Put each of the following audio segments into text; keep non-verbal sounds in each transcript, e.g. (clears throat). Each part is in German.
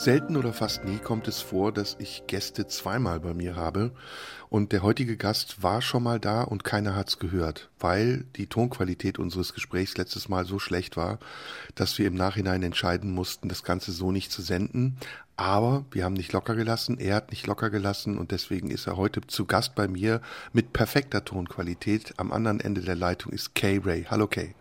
Selten oder fast nie kommt es vor, dass ich Gäste zweimal bei mir habe. Und der heutige Gast war schon mal da und keiner hat's gehört, weil die Tonqualität unseres Gesprächs letztes Mal so schlecht war, dass wir im Nachhinein entscheiden mussten, das Ganze so nicht zu senden. Aber wir haben nicht locker gelassen, er hat nicht locker gelassen und deswegen ist er heute zu Gast bei mir mit perfekter Tonqualität. Am anderen Ende der Leitung ist Kay Ray. Hallo Kay.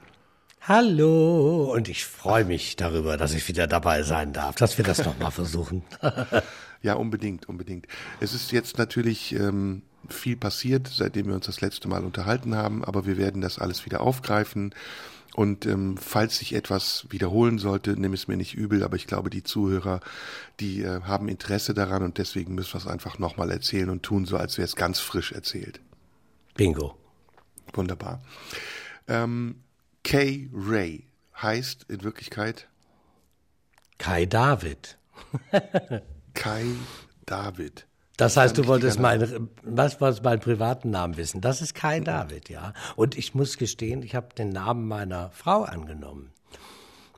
Hallo und ich freue mich darüber, dass ich wieder dabei sein darf, dass wir das nochmal versuchen. (laughs) ja, unbedingt, unbedingt. Es ist jetzt natürlich ähm, viel passiert, seitdem wir uns das letzte Mal unterhalten haben, aber wir werden das alles wieder aufgreifen. Und ähm, falls sich etwas wiederholen sollte, nimm es mir nicht übel, aber ich glaube, die Zuhörer, die äh, haben Interesse daran und deswegen müssen wir es einfach nochmal erzählen und tun so, als wäre es ganz frisch erzählt. Bingo. Wunderbar. Ähm, Kay Ray heißt in Wirklichkeit Kai David. (laughs) Kai David. Das heißt, du wolltest meinen, was wolltest meinen privaten Namen wissen? Das ist Kai David, ja. Und ich muss gestehen, ich habe den Namen meiner Frau angenommen.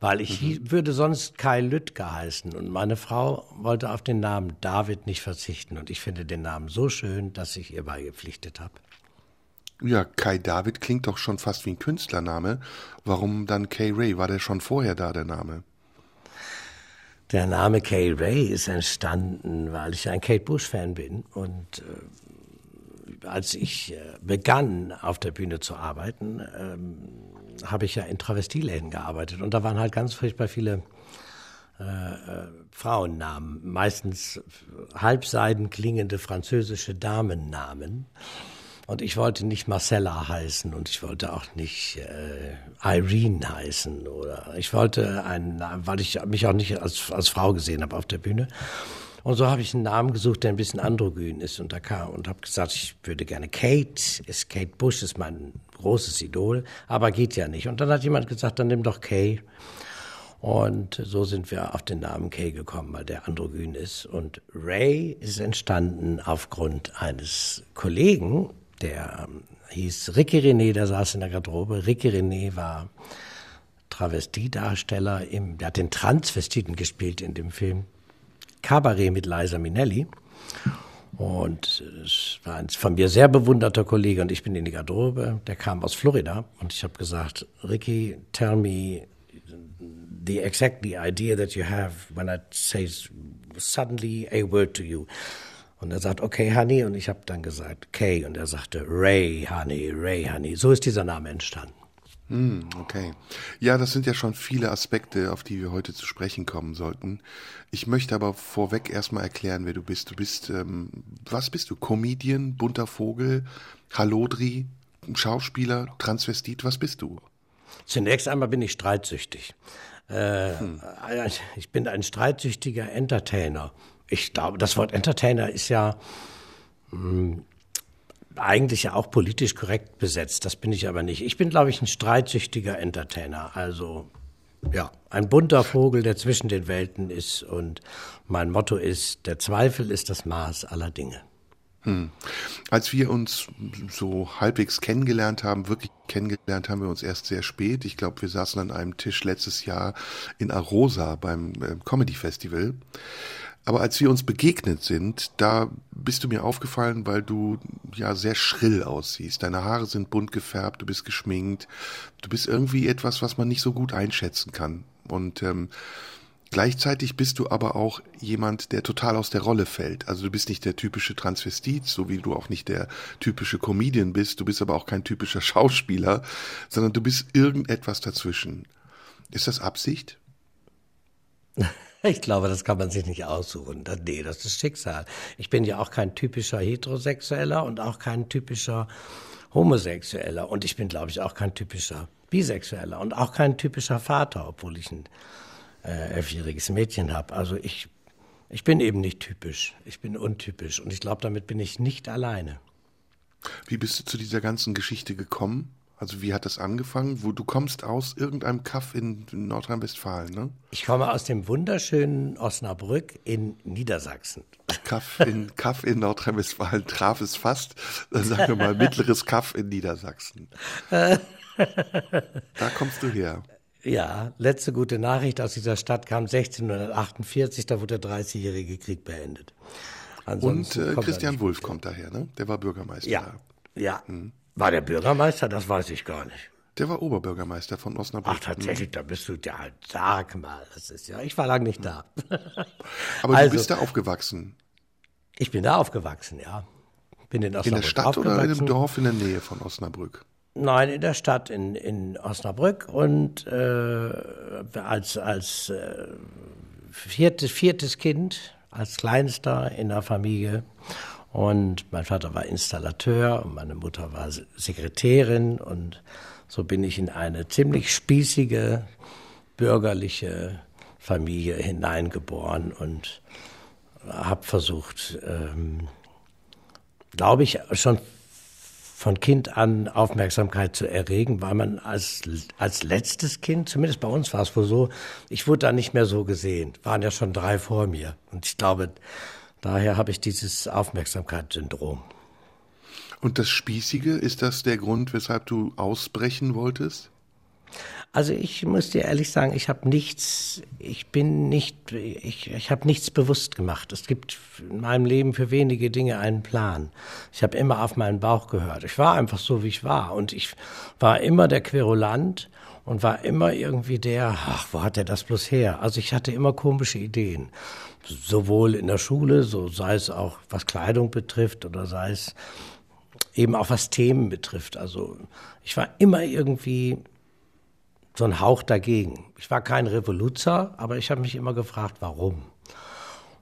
Weil ich mhm. würde sonst Kai Lüttger heißen. Und meine Frau wollte auf den Namen David nicht verzichten. Und ich finde den Namen so schön, dass ich ihr beigepflichtet habe. Ja, Kai David klingt doch schon fast wie ein Künstlername. Warum dann Kay Ray? War der schon vorher da, der Name? Der Name Kay Ray ist entstanden, weil ich ein Kate Bush-Fan bin. Und äh, als ich äh, begann, auf der Bühne zu arbeiten, ähm, habe ich ja in Travestieläden gearbeitet. Und da waren halt ganz furchtbar viele äh, äh Frauennamen, meistens halbseiden klingende französische Damennamen. Und ich wollte nicht Marcella heißen und ich wollte auch nicht äh, Irene heißen oder ich wollte einen, weil ich mich auch nicht als, als Frau gesehen habe auf der Bühne. Und so habe ich einen Namen gesucht, der ein bisschen androgyn ist und da kam und habe gesagt, ich würde gerne Kate, ist Kate Bush, ist mein großes Idol, aber geht ja nicht. Und dann hat jemand gesagt, dann nimm doch Kay. Und so sind wir auf den Namen Kay gekommen, weil der androgyn ist. Und Ray ist entstanden aufgrund eines Kollegen, der ähm, hieß Ricky René, der saß in der Garderobe. Ricky René war Travestiedarsteller, im, der hat den Transvestiten gespielt in dem Film Cabaret mit Liza Minnelli. Und es war ein von mir sehr bewunderter Kollege und ich bin in die Garderobe. Der kam aus Florida und ich habe gesagt, Ricky, tell me the exactly idea that you have when I say suddenly a word to you. Und er sagt, okay, Honey. Und ich habe dann gesagt, Kay. Und er sagte, Ray, Honey, Ray, Honey. So ist dieser Name entstanden. Hm, okay. Ja, das sind ja schon viele Aspekte, auf die wir heute zu sprechen kommen sollten. Ich möchte aber vorweg erstmal erklären, wer du bist. Du bist, ähm, was bist du? Comedian, bunter Vogel, Hallodri, Schauspieler, Transvestit, was bist du? Zunächst einmal bin ich streitsüchtig. Äh, hm. Ich bin ein streitsüchtiger Entertainer ich glaube, das Wort Entertainer ist ja mh, hm, eigentlich ja auch politisch korrekt besetzt. Das bin ich aber nicht. Ich bin, glaube ich, ein streitsüchtiger Entertainer. Also ja, ein bunter Vogel, der zwischen den Welten ist. Und mein Motto ist, der Zweifel ist das Maß aller Dinge. Hm. Als wir uns so halbwegs kennengelernt haben, wirklich kennengelernt haben wir uns erst sehr spät. Ich glaube, wir saßen an einem Tisch letztes Jahr in Arosa beim äh, Comedy Festival. Aber als wir uns begegnet sind, da bist du mir aufgefallen, weil du ja sehr schrill aussiehst. Deine Haare sind bunt gefärbt, du bist geschminkt, du bist irgendwie etwas, was man nicht so gut einschätzen kann. Und ähm, gleichzeitig bist du aber auch jemand, der total aus der Rolle fällt. Also du bist nicht der typische Transvestit, so wie du auch nicht der typische Comedian bist. Du bist aber auch kein typischer (laughs) Schauspieler, sondern du bist irgendetwas dazwischen. Ist das Absicht? (laughs) Ich glaube, das kann man sich nicht aussuchen. Nee, das ist Schicksal. Ich bin ja auch kein typischer Heterosexueller und auch kein typischer Homosexueller. Und ich bin, glaube ich, auch kein typischer Bisexueller und auch kein typischer Vater, obwohl ich ein äh, elfjähriges Mädchen habe. Also ich, ich bin eben nicht typisch. Ich bin untypisch. Und ich glaube, damit bin ich nicht alleine. Wie bist du zu dieser ganzen Geschichte gekommen? Also wie hat das angefangen? Wo du kommst aus irgendeinem Kaff in Nordrhein-Westfalen, ne? Ich komme aus dem wunderschönen Osnabrück in Niedersachsen. Kaff in, (laughs) Kaff in Nordrhein-Westfalen traf es fast, sagen wir mal mittleres Kaff in Niedersachsen. (laughs) da kommst du her. Ja, letzte gute Nachricht aus dieser Stadt kam 1648, da wurde der 30-jährige Krieg beendet. Ansonsten Und äh, Christian Wulff kommt daher, ne? Der war Bürgermeister. Ja, ja. Hm. War der Bürgermeister? Das weiß ich gar nicht. Der war Oberbürgermeister von Osnabrück. Ach, tatsächlich, da bist du, ja, sag mal, das ist ja, ich war lange nicht da. (laughs) Aber also, du bist da aufgewachsen? Ich bin da aufgewachsen, ja. Bin in Osnabrück In der Stadt oder in einem Dorf in der Nähe von Osnabrück? Nein, in der Stadt in, in Osnabrück und äh, als, als äh, viertes, viertes Kind, als kleinster in der Familie und mein Vater war Installateur und meine Mutter war Sekretärin und so bin ich in eine ziemlich spießige bürgerliche Familie hineingeboren und habe versucht, ähm, glaube ich, schon von Kind an Aufmerksamkeit zu erregen, weil man als, als letztes Kind, zumindest bei uns war es wohl so, ich wurde da nicht mehr so gesehen, waren ja schon drei vor mir. Und ich glaube, Daher habe ich dieses Aufmerksamkeitssyndrom. Und das Spießige, ist das der Grund, weshalb du ausbrechen wolltest? Also ich muss dir ehrlich sagen, ich habe nichts, ich bin nicht, ich, ich habe nichts bewusst gemacht. Es gibt in meinem Leben für wenige Dinge einen Plan. Ich habe immer auf meinen Bauch gehört. Ich war einfach so, wie ich war. Und ich war immer der Querulant und war immer irgendwie der, ach, wo hat er das bloß her? Also ich hatte immer komische Ideen sowohl in der Schule, so sei es auch was Kleidung betrifft oder sei es eben auch was Themen betrifft. Also ich war immer irgendwie so ein Hauch dagegen. Ich war kein Revoluzer, aber ich habe mich immer gefragt, warum.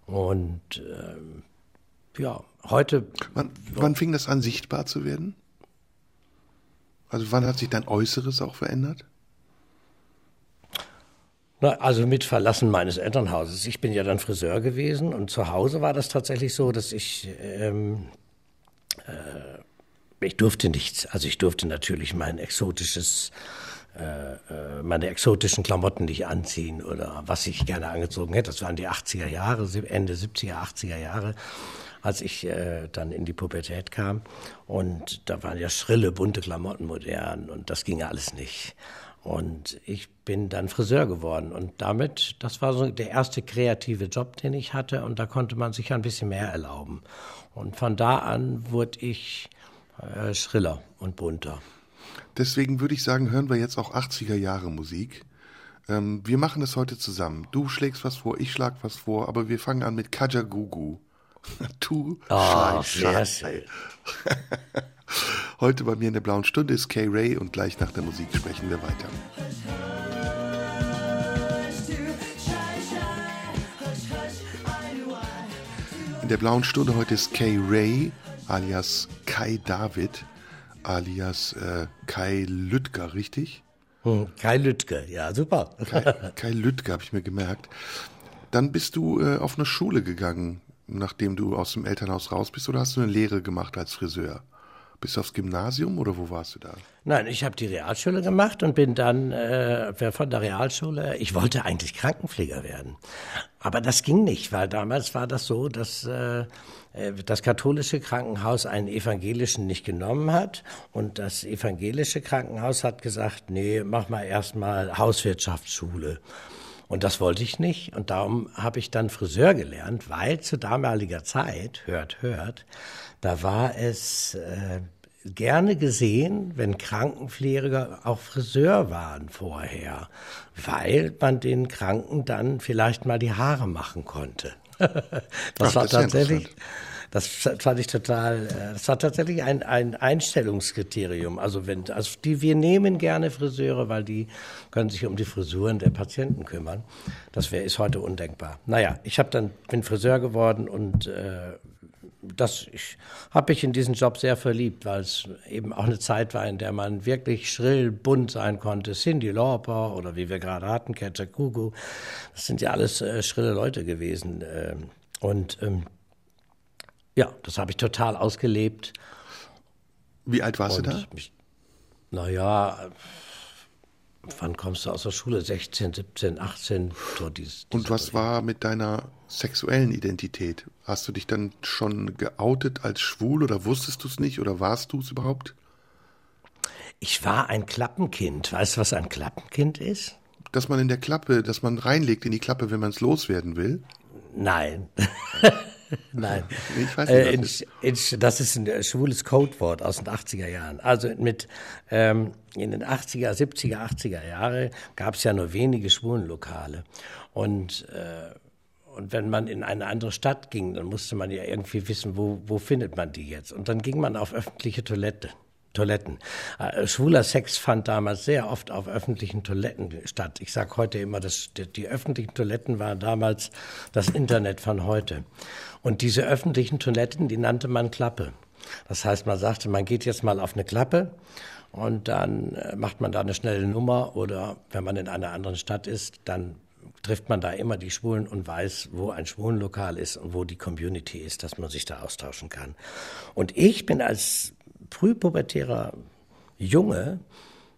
Und äh, ja, heute. Wann, wann fing das an, sichtbar zu werden? Also wann hat sich dein Äußeres auch verändert? Na, also mit Verlassen meines Elternhauses. Ich bin ja dann Friseur gewesen und zu Hause war das tatsächlich so, dass ich ähm, äh, ich durfte nichts. Also ich durfte natürlich mein exotisches meine exotischen Klamotten nicht anziehen oder was ich gerne angezogen hätte. Das waren die 80er Jahre, Ende 70er, 80er Jahre, als ich äh, dann in die Pubertät kam. Und da waren ja schrille, bunte Klamotten modern und das ging alles nicht. Und ich bin dann Friseur geworden. Und damit, das war so der erste kreative Job, den ich hatte. Und da konnte man sich ein bisschen mehr erlauben. Und von da an wurde ich äh, schriller und bunter. Deswegen würde ich sagen, hören wir jetzt auch 80er Jahre Musik. Ähm, wir machen das heute zusammen. Du schlägst was vor, ich schlag was vor, aber wir fangen an mit Kajagugu. (laughs) Du oh, schön. (laughs) Heute bei mir in der blauen Stunde ist Kay Ray und gleich nach der Musik sprechen wir weiter. In der blauen Stunde heute ist Kay Ray alias Kai David alias äh, Kai Lüttger, richtig? Hm, Kai Lüttger, ja, super. Kai, (laughs) Kai Lüttger habe ich mir gemerkt. Dann bist du äh, auf eine Schule gegangen, nachdem du aus dem Elternhaus raus bist, oder hast du eine Lehre gemacht als Friseur? Bist du aufs Gymnasium oder wo warst du da? Nein, ich habe die Realschule gemacht und bin dann äh, von der Realschule, ich wollte eigentlich Krankenpfleger werden. Aber das ging nicht, weil damals war das so, dass äh, äh, das katholische Krankenhaus einen evangelischen nicht genommen hat und das evangelische Krankenhaus hat gesagt, nee, mach mal erstmal Hauswirtschaftsschule. Und das wollte ich nicht. Und darum habe ich dann Friseur gelernt, weil zu damaliger Zeit, hört, hört, da war es äh, gerne gesehen, wenn Krankenpfleger auch Friseur waren vorher, weil man den Kranken dann vielleicht mal die Haare machen konnte. (laughs) das Ach, war das tatsächlich. Das fand ich total, äh, das war tatsächlich ein, ein Einstellungskriterium. Also wenn, also die, wir nehmen gerne Friseure, weil die können sich um die Frisuren der Patienten kümmern. Das wäre, ist heute undenkbar. Naja, ich habe dann, bin Friseur geworden und äh, das ich, habe ich in diesen Job sehr verliebt, weil es eben auch eine Zeit war, in der man wirklich schrill, bunt sein konnte. Cindy Lauper oder wie wir gerade hatten, Ketcher Kugu, das sind ja alles äh, schrille Leute gewesen. Äh, und ähm, ja, das habe ich total ausgelebt. Wie alt warst Und du da? naja, wann kommst du aus der Schule? 16, 17, 18. So dies, Und was war mit deiner sexuellen Identität? Hast du dich dann schon geoutet als schwul oder wusstest du es nicht oder warst du es überhaupt? Ich war ein Klappenkind. Weißt du, was ein Klappenkind ist? Dass man in der Klappe, dass man reinlegt in die Klappe, wenn man es loswerden will? Nein. (laughs) (laughs) Nein. Ich weiß nicht, äh, in, in, das ist ein schwules Codewort aus den 80er Jahren. Also mit ähm, in den 80er, 70er, 80er Jahre gab es ja nur wenige Schwulenlokale. Und äh, und wenn man in eine andere Stadt ging, dann musste man ja irgendwie wissen, wo, wo findet man die jetzt. Und dann ging man auf öffentliche Toilette. Toiletten. Äh, schwuler Sex fand damals sehr oft auf öffentlichen Toiletten statt. Ich sage heute immer, dass die, die, öffentlichen Toiletten waren damals das Internet von heute. Und diese öffentlichen Toiletten, die nannte man Klappe. Das heißt, man sagte, man geht jetzt mal auf eine Klappe und dann äh, macht man da eine schnelle Nummer oder wenn man in einer anderen Stadt ist, dann trifft man da immer die Schwulen und weiß, wo ein Schwulenlokal ist und wo die Community ist, dass man sich da austauschen kann. Und ich bin als frühpubertärer Junge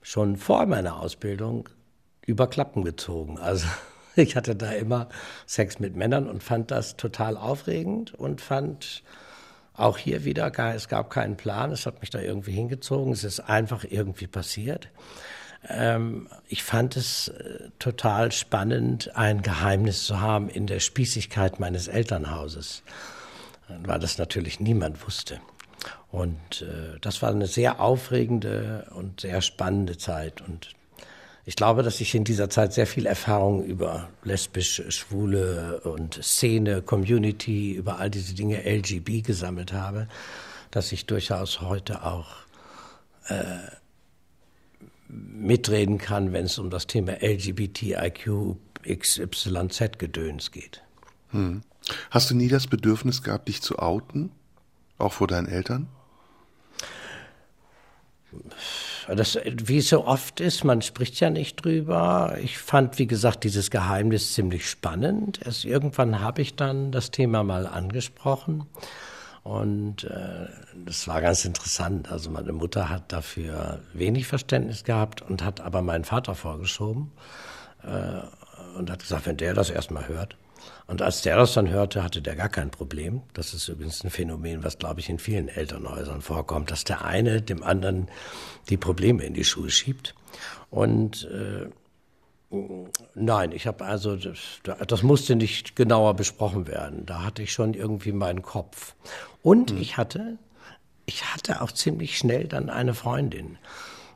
schon vor meiner Ausbildung über Klappen gezogen. Also (laughs) ich hatte da immer Sex mit Männern und fand das total aufregend und fand auch hier wieder, es gab keinen Plan, es hat mich da irgendwie hingezogen, es ist einfach irgendwie passiert. Ähm, ich fand es äh, total spannend, ein Geheimnis zu haben in der Spießigkeit meines Elternhauses, weil das natürlich niemand wusste. Und äh, das war eine sehr aufregende und sehr spannende Zeit. Und ich glaube, dass ich in dieser Zeit sehr viel Erfahrung über lesbisch, schwule und Szene, Community, über all diese Dinge LGB gesammelt habe, dass ich durchaus heute auch äh, mitreden kann, wenn es um das Thema LGBTIQ XYZ Gedöns geht. Hm. Hast du nie das Bedürfnis gehabt, dich zu outen? Auch vor deinen Eltern? Das, wie es so oft ist, man spricht ja nicht drüber. Ich fand, wie gesagt, dieses Geheimnis ziemlich spannend. Erst irgendwann habe ich dann das Thema mal angesprochen. Und äh, das war ganz interessant. Also meine Mutter hat dafür wenig Verständnis gehabt und hat aber meinen Vater vorgeschoben äh, und hat gesagt, wenn der das erstmal hört, und als der das dann hörte, hatte der gar kein Problem. Das ist übrigens ein Phänomen, was, glaube ich, in vielen Elternhäusern vorkommt, dass der eine dem anderen die Probleme in die Schuhe schiebt. Und äh, nein, ich habe also, das, das, musste nicht genauer besprochen werden. Da hatte ich schon irgendwie meinen Kopf. Und hm. ich hatte, ich hatte auch ziemlich schnell dann eine Freundin.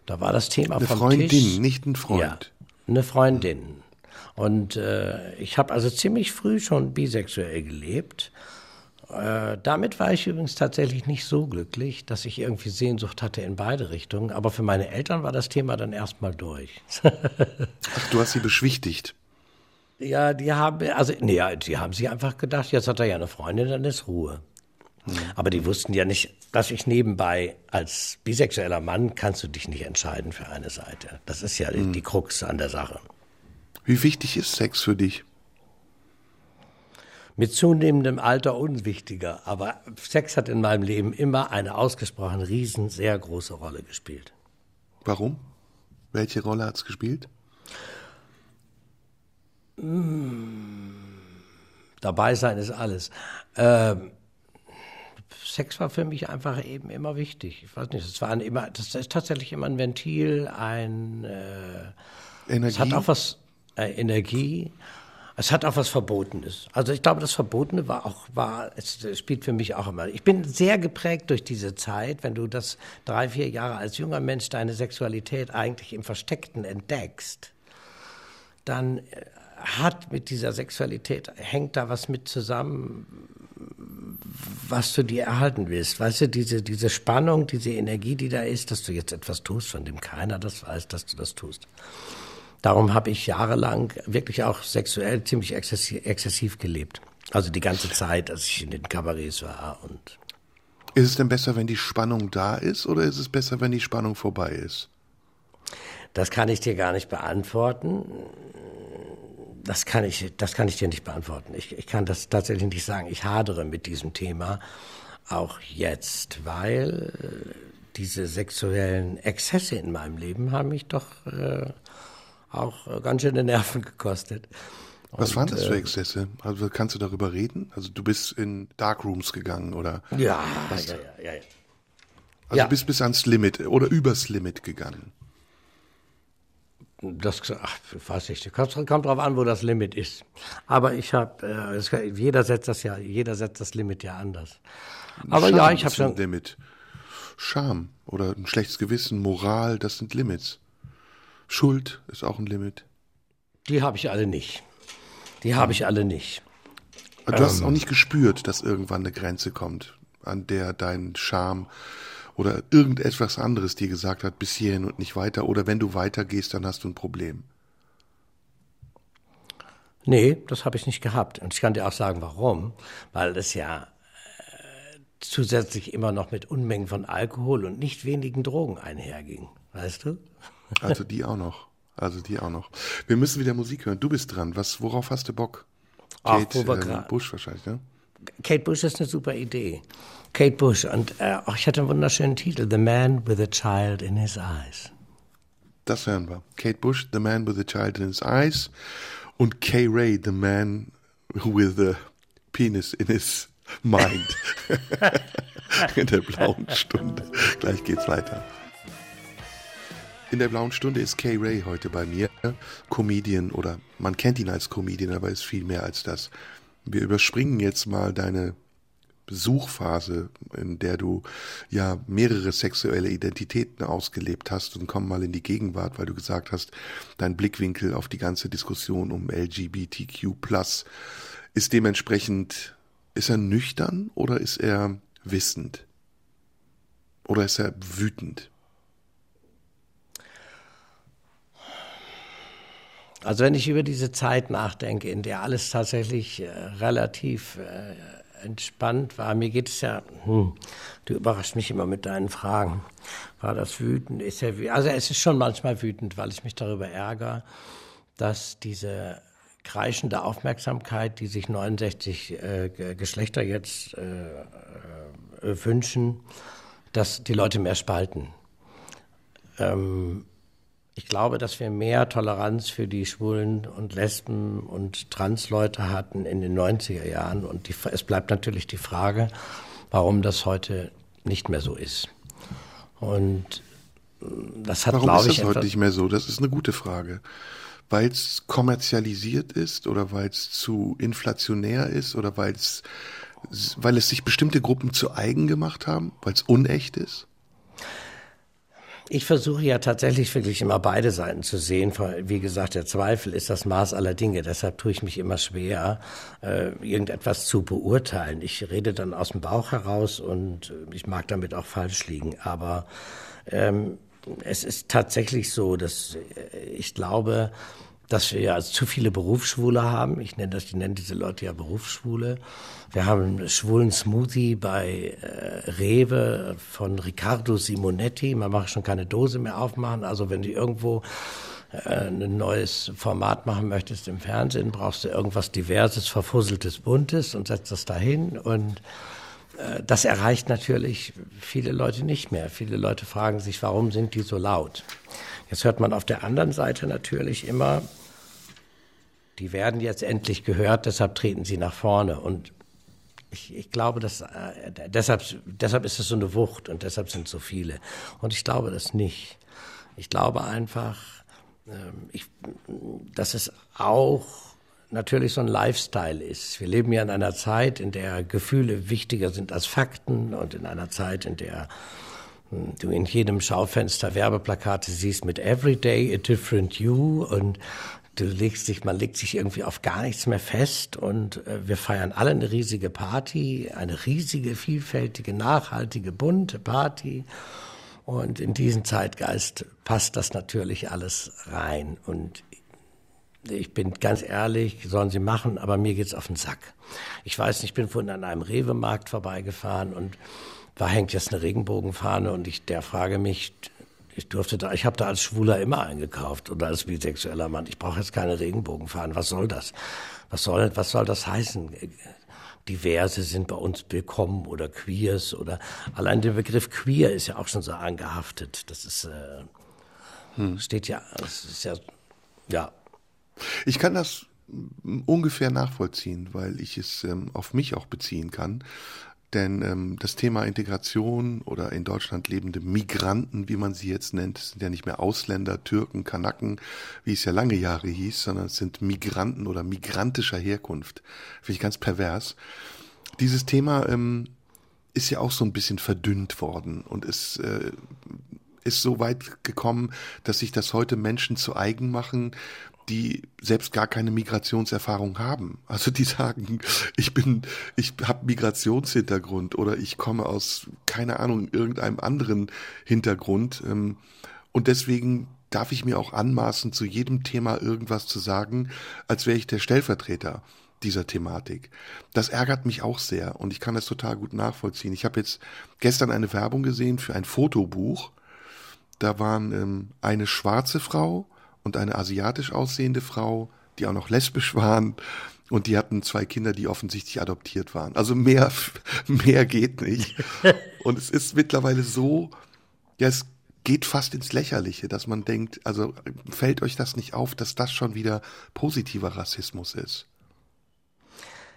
Da war das Thema eine vom Freundin, Tisch. nicht ein Freund. Ja, eine Freundin. Und äh, ich habe also ziemlich früh schon bisexuell gelebt. Äh, damit war ich übrigens tatsächlich nicht so glücklich, dass ich irgendwie Sehnsucht hatte in beide Richtungen. Aber für meine Eltern war das Thema dann erstmal durch. Ach, (laughs) du hast sie beschwichtigt. Ja, die haben, also, nee, die haben sich einfach gedacht, jetzt hat er ja eine Freundin, dann ist Ruhe. Hm. Aber die wussten ja nicht, dass ich nebenbei als bisexueller Mann kannst du dich nicht entscheiden für eine Seite. Das ist ja hm. die Krux an der Sache. Wie wichtig ist Sex für dich? Mit zunehmendem Alter unwichtiger, aber Sex hat in meinem Leben immer eine ausgesprochen riesen, sehr große Rolle gespielt. Warum? Welche Rolle hat es gespielt? Mmh, dabei sein ist alles. Ähm, Sex war für mich einfach eben immer wichtig. Ich weiß nicht, es war immer, das ist tatsächlich immer ein Ventil, ein äh, Energie. Es hat auch was Energie. Es hat auch was Verbotenes. Also ich glaube, das Verbotene war auch, war, es spielt für mich auch immer. Ich bin sehr geprägt durch diese Zeit, wenn du das drei, vier Jahre als junger Mensch deine Sexualität eigentlich im Versteckten entdeckst, dann äh, hat mit dieser Sexualität, hängt da was mit zusammen, was du dir erhalten willst. Weißt du, diese, diese Spannung, diese Energie, die da ist, dass du jetzt etwas tust, von dem keiner das weiß, dass du das tust. Darum habe ich jahrelang wirklich auch sexuell ziemlich exzessiv, exzessiv gelebt. Also die ganze Zeit, als ich in den Kabarets war und ist es denn besser, wenn die Spannung da ist oder ist es besser, wenn die Spannung vorbei ist? Das kann ich dir gar nicht beantworten. Das kann ich, das kann ich dir nicht beantworten. Ich, ich kann das tatsächlich nicht sagen. Ich hadere mit diesem Thema auch jetzt, weil diese sexuellen Exzesse in meinem Leben haben mich doch äh, auch ganz schöne Nerven gekostet. Was und, waren das für äh, Exzesse? Also kannst du darüber reden? Also du bist in Darkrooms gegangen oder? Ja, was? ja, ja, ja. Also ja. bist bis ans Limit oder übers Limit gegangen. Das ach, weiß ich, kommt, kommt drauf an, wo das Limit ist. Aber ich habe, äh, jeder setzt das ja, jeder setzt das Limit ja anders. Aber Scham ja, ich habe schon Limit. Scham oder ein schlechtes Gewissen, Moral, das sind Limits. Schuld ist auch ein Limit. Die habe ich alle nicht. Die habe ich alle nicht. Du ähm, hast auch nicht gespürt, dass irgendwann eine Grenze kommt, an der dein Scham oder irgendetwas anderes dir gesagt hat, bis hierhin und nicht weiter. Oder wenn du weitergehst, dann hast du ein Problem. Nee, das habe ich nicht gehabt. Und ich kann dir auch sagen, warum. Weil das ja äh, zusätzlich immer noch mit Unmengen von Alkohol und nicht wenigen Drogen einherging. Weißt du? Also die auch noch. Also die auch noch. Wir müssen wieder Musik hören. Du bist dran. Was, worauf hast du Bock? Kate Ach, äh, Bush wahrscheinlich, ne? Kate Bush ist eine super Idee. Kate Bush und äh, ich hatte einen wunderschönen Titel, The Man with a Child in His Eyes. Das hören wir. Kate Bush, The Man with a Child in His Eyes und Kay Ray, The Man with a Penis in His Mind. (laughs) (laughs) in der blauen Stunde. Gleich geht's weiter. In der blauen Stunde ist Kay Ray heute bei mir. Comedian oder man kennt ihn als Comedian, aber ist viel mehr als das. Wir überspringen jetzt mal deine Suchphase, in der du ja mehrere sexuelle Identitäten ausgelebt hast und kommen mal in die Gegenwart, weil du gesagt hast, dein Blickwinkel auf die ganze Diskussion um LGBTQ ist dementsprechend, ist er nüchtern oder ist er wissend? Oder ist er wütend? Also wenn ich über diese Zeit nachdenke, in der alles tatsächlich äh, relativ äh, entspannt war, mir geht es ja, hm, du überraschst mich immer mit deinen Fragen. War das wütend? Ist wütend? Also es ist schon manchmal wütend, weil ich mich darüber ärgere, dass diese kreischende Aufmerksamkeit, die sich 69 äh, Geschlechter jetzt äh, äh, wünschen, dass die Leute mehr spalten. Ähm, ich glaube, dass wir mehr Toleranz für die Schwulen und Lesben und Transleute hatten in den 90er Jahren. Und die, es bleibt natürlich die Frage, warum das heute nicht mehr so ist. Und das hat, warum glaube ich. Warum ist das heute nicht mehr so? Das ist eine gute Frage. Weil es kommerzialisiert ist oder weil es zu inflationär ist oder weil es, weil es sich bestimmte Gruppen zu eigen gemacht haben, weil es unecht ist? Ich versuche ja tatsächlich wirklich immer beide Seiten zu sehen. Wie gesagt, der Zweifel ist das Maß aller Dinge. Deshalb tue ich mich immer schwer, äh, irgendetwas zu beurteilen. Ich rede dann aus dem Bauch heraus und äh, ich mag damit auch falsch liegen. Aber ähm, es ist tatsächlich so, dass äh, ich glaube, dass wir ja zu viele Berufsschwule haben. Ich nenne das, ich nenne diese Leute ja Berufsschwule. Wir haben einen schwulen Smoothie bei äh, Rewe von Riccardo Simonetti. Man macht schon keine Dose mehr aufmachen. Also wenn du irgendwo äh, ein neues Format machen möchtest im Fernsehen, brauchst du irgendwas Diverses, Verfusseltes, Buntes und setzt das dahin und äh, das erreicht natürlich viele Leute nicht mehr. Viele Leute fragen sich, warum sind die so laut? Jetzt hört man auf der anderen Seite natürlich immer, die werden jetzt endlich gehört, deshalb treten sie nach vorne. Und ich, ich glaube, dass, äh, deshalb, deshalb ist es so eine Wucht und deshalb sind so viele. Und ich glaube das nicht. Ich glaube einfach, äh, ich, dass es auch natürlich so ein Lifestyle ist. Wir leben ja in einer Zeit, in der Gefühle wichtiger sind als Fakten und in einer Zeit, in der du in jedem Schaufenster Werbeplakate siehst mit Every Day a Different You und du legst dich, man legt sich irgendwie auf gar nichts mehr fest und äh, wir feiern alle eine riesige Party, eine riesige, vielfältige, nachhaltige, bunte Party. Und in diesen Zeitgeist passt das natürlich alles rein. Und ich bin ganz ehrlich, sollen sie machen, aber mir geht's auf den Sack. Ich weiß nicht, ich bin vorhin an einem Rewe-Markt vorbeigefahren und da hängt jetzt eine Regenbogenfahne und ich der frage mich, ich durfte da, ich habe da als Schwuler immer eingekauft oder als bisexueller Mann. Ich brauche jetzt keine Regenbogenfahne. Was soll das? Was soll, was soll das heißen? Diverse sind bei uns willkommen oder Queers oder allein der Begriff Queer ist ja auch schon so angehaftet. Das ist äh, hm. steht ja, das ist ja ja. Ich kann das ungefähr nachvollziehen, weil ich es ähm, auf mich auch beziehen kann. Denn ähm, das Thema Integration oder in Deutschland lebende Migranten, wie man sie jetzt nennt, sind ja nicht mehr Ausländer, Türken, Kanaken, wie es ja lange Jahre hieß, sondern es sind Migranten oder migrantischer Herkunft. Finde ich ganz pervers. Dieses Thema ähm, ist ja auch so ein bisschen verdünnt worden und ist äh, ist so weit gekommen, dass sich das heute Menschen zu eigen machen, die selbst gar keine Migrationserfahrung haben. Also die sagen, ich bin, ich habe Migrationshintergrund oder ich komme aus, keine Ahnung, irgendeinem anderen Hintergrund. Ähm, und deswegen darf ich mir auch anmaßen, zu jedem Thema irgendwas zu sagen, als wäre ich der Stellvertreter dieser Thematik. Das ärgert mich auch sehr und ich kann das total gut nachvollziehen. Ich habe jetzt gestern eine Werbung gesehen für ein Fotobuch. Da waren ähm, eine schwarze Frau, und eine asiatisch aussehende Frau, die auch noch lesbisch waren. Und die hatten zwei Kinder, die offensichtlich adoptiert waren. Also mehr, (laughs) mehr geht nicht. (laughs) Und es ist mittlerweile so, ja, es geht fast ins Lächerliche, dass man denkt, also fällt euch das nicht auf, dass das schon wieder positiver Rassismus ist?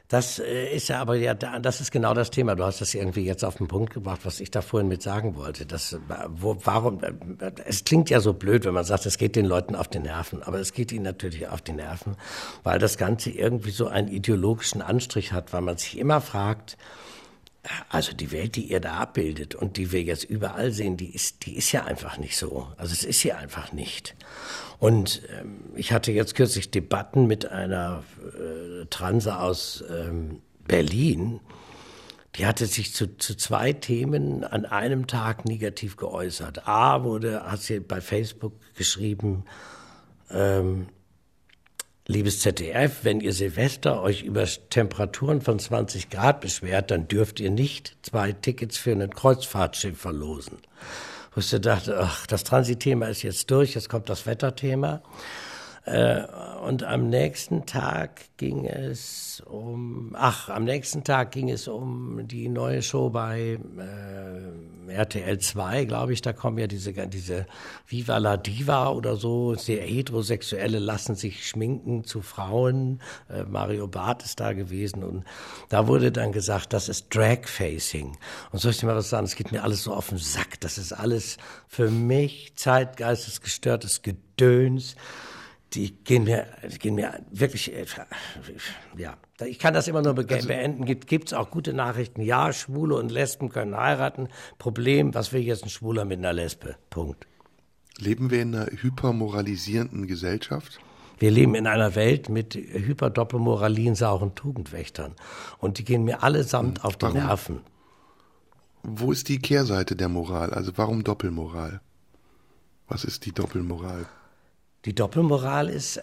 Das äh, ist ja aber ja, das ist genau das Thema. Du hast das irgendwie jetzt auf den Punkt gebracht, was ich da vorhin mit sagen wollte. Das, äh, wo, warum, äh, es klingt ja so blöd, wenn man sagt, es geht den Leuten auf die Nerven. Aber es geht ihnen natürlich auf die Nerven, weil das Ganze irgendwie so einen ideologischen Anstrich hat, weil man sich immer fragt, also die Welt, die ihr da abbildet und die wir jetzt überall sehen, die ist, die ist ja einfach nicht so. Also es ist hier einfach nicht. Und ähm, ich hatte jetzt kürzlich Debatten mit einer äh, Transe aus ähm, Berlin. Die hatte sich zu, zu zwei Themen an einem Tag negativ geäußert. A wurde, hat sie bei Facebook geschrieben, ähm, Liebes ZDF, wenn ihr Silvester euch über Temperaturen von 20 Grad beschwert, dann dürft ihr nicht zwei Tickets für ein Kreuzfahrtschiff verlosen. Wo ich dachte, ach, das Transitthema ist jetzt durch, jetzt kommt das Wetterthema. Äh, und am nächsten Tag ging es um, ach, am nächsten Tag ging es um die neue Show bei äh, RTL 2, glaube ich. Da kommen ja diese, diese Viva la Diva oder so. Sehr Heterosexuelle lassen sich schminken zu Frauen. Äh, Mario Barth ist da gewesen. Und da wurde dann gesagt, das ist Drag-Facing. Und soll ich dir mal was sagen? Es geht mir alles so auf den Sack. Das ist alles für mich zeitgeistesgestörtes Gedöns die gehen mir, die gehen mir wirklich, äh, ja, ich kann das immer nur be also, beenden. Gibt es auch gute Nachrichten? Ja, Schwule und Lesben können heiraten. Problem, was will jetzt ein Schwuler mit einer Lesbe? Punkt. Leben wir in einer hypermoralisierenden Gesellschaft? Wir leben in einer Welt mit hyperdoppelmoralinsauren Tugendwächtern. Und die gehen mir allesamt hm, auf die warum, Nerven. Wo ist die Kehrseite der Moral? Also warum Doppelmoral? Was ist die Doppelmoral? Die Doppelmoral ist,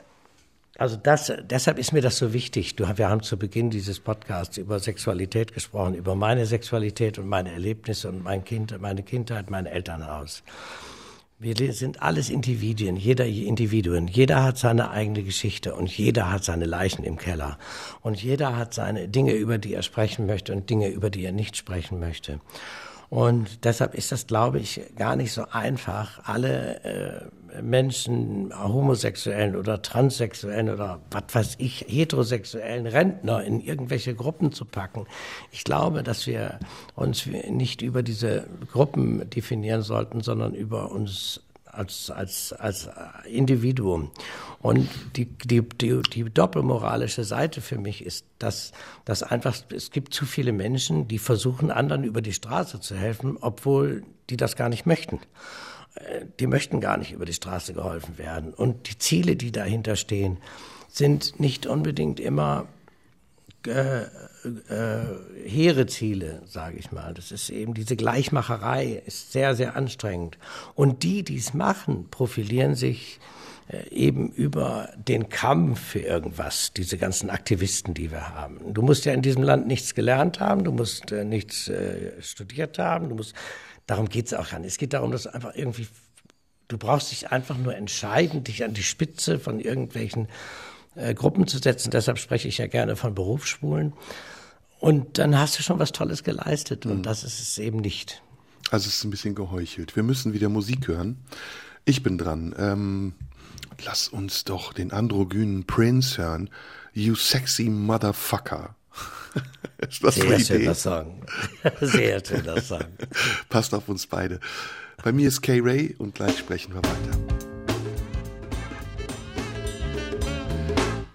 also das, deshalb ist mir das so wichtig. Du, wir haben zu Beginn dieses Podcasts über Sexualität gesprochen, über meine Sexualität und meine Erlebnisse und mein Kind, meine Kindheit, mein Elternhaus. Wir sind alles Individuen, jeder Individuen. Jeder hat seine eigene Geschichte und jeder hat seine Leichen im Keller. Und jeder hat seine Dinge, über die er sprechen möchte und Dinge, über die er nicht sprechen möchte. Und deshalb ist das, glaube ich, gar nicht so einfach, alle äh, Menschen, homosexuellen oder transsexuellen oder was weiß ich, heterosexuellen Rentner in irgendwelche Gruppen zu packen. Ich glaube, dass wir uns nicht über diese Gruppen definieren sollten, sondern über uns als, als, als Individuum. Und die, die, die, die doppelmoralische Seite für mich ist, dass, dass einfach, es gibt zu viele Menschen, die versuchen, anderen über die Straße zu helfen, obwohl die das gar nicht möchten. Die möchten gar nicht über die Straße geholfen werden. Und die Ziele, die dahinter stehen, sind nicht unbedingt immer äh, äh, hehre Ziele, sage ich mal. Das ist eben diese Gleichmacherei, ist sehr, sehr anstrengend. Und die, die es machen, profilieren sich äh, eben über den Kampf für irgendwas, diese ganzen Aktivisten, die wir haben. Du musst ja in diesem Land nichts gelernt haben, du musst äh, nichts äh, studiert haben, du musst, darum geht's auch an. Es geht darum, dass einfach irgendwie, du brauchst dich einfach nur entscheiden, dich an die Spitze von irgendwelchen äh, Gruppen zu setzen. Deshalb spreche ich ja gerne von Berufsschwulen. Und dann hast du schon was Tolles geleistet und mhm. das ist es eben nicht. Also es ist ein bisschen geheuchelt. Wir müssen wieder Musik hören. Ich bin dran. Ähm, lass uns doch den androgynen Prince hören. You sexy motherfucker. Ist das (laughs) Sehr schöner Song. Sehr schöner Song. Passt auf uns beide. Bei mir ist Kay Ray und gleich sprechen wir weiter.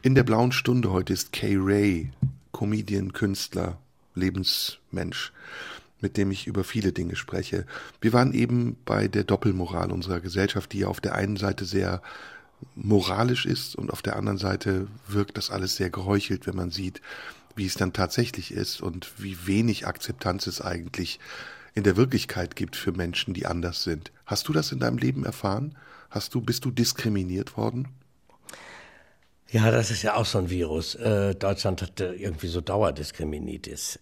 In der blauen Stunde heute ist Kay Ray, Comedian, Künstler, Lebensmensch mit dem ich über viele Dinge spreche. Wir waren eben bei der Doppelmoral unserer Gesellschaft, die ja auf der einen Seite sehr moralisch ist und auf der anderen Seite wirkt das alles sehr geheuchelt, wenn man sieht, wie es dann tatsächlich ist und wie wenig Akzeptanz es eigentlich in der Wirklichkeit gibt für Menschen, die anders sind. Hast du das in deinem Leben erfahren? Hast du, bist du diskriminiert worden? Ja, das ist ja auch so ein Virus. Äh, Deutschland hat irgendwie so Dauerdiskriminitis.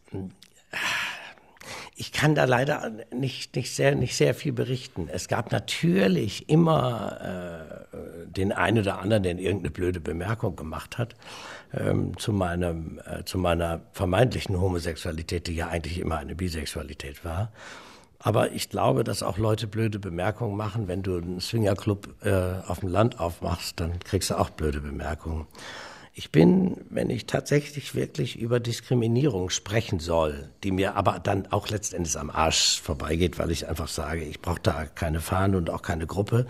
Ich kann da leider nicht, nicht, sehr, nicht sehr viel berichten. Es gab natürlich immer äh, den einen oder anderen, der irgendeine blöde Bemerkung gemacht hat ähm, zu, meinem, äh, zu meiner vermeintlichen Homosexualität, die ja eigentlich immer eine Bisexualität war. Aber ich glaube, dass auch Leute blöde Bemerkungen machen. Wenn du einen Swingerclub äh, auf dem Land aufmachst, dann kriegst du auch blöde Bemerkungen. Ich bin, wenn ich tatsächlich wirklich über Diskriminierung sprechen soll, die mir aber dann auch letztendlich am Arsch vorbeigeht, weil ich einfach sage, ich brauche da keine Fahne und auch keine Gruppe,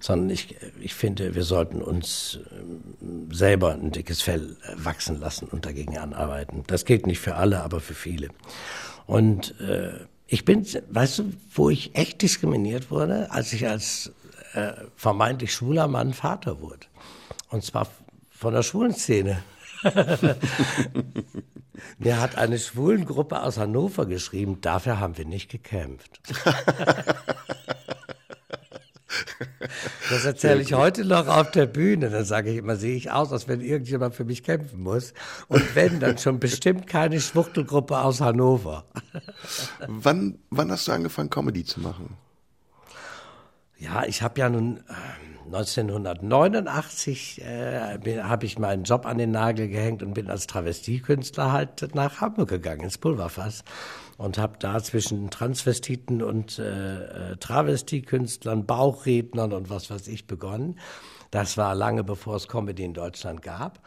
sondern ich, ich finde, wir sollten uns ähm, selber ein dickes Fell wachsen lassen und dagegen anarbeiten. Das gilt nicht für alle, aber für viele. Und äh, ich bin, weißt du, wo ich echt diskriminiert wurde, als ich als äh, vermeintlich schwuler Mann Vater wurde. Und zwar von der schwulen Szene. Mir (laughs) hat eine Schwulengruppe aus Hannover geschrieben, dafür haben wir nicht gekämpft. Das erzähle ich heute noch auf der Bühne. Dann sage ich immer, sehe ich aus, als wenn irgendjemand für mich kämpfen muss. Und wenn, dann schon bestimmt keine Schwuchtelgruppe aus Hannover. Wann, wann hast du angefangen, Comedy zu machen? Ja, ich habe ja nun 1989 äh, habe ich meinen Job an den Nagel gehängt und bin als Travestiekünstler halt nach Hamburg gegangen, ins Pulverfass. Und habe da zwischen Transvestiten und äh, äh, Travestiekünstlern, Bauchrednern und was weiß ich begonnen. Das war lange bevor es Comedy in Deutschland gab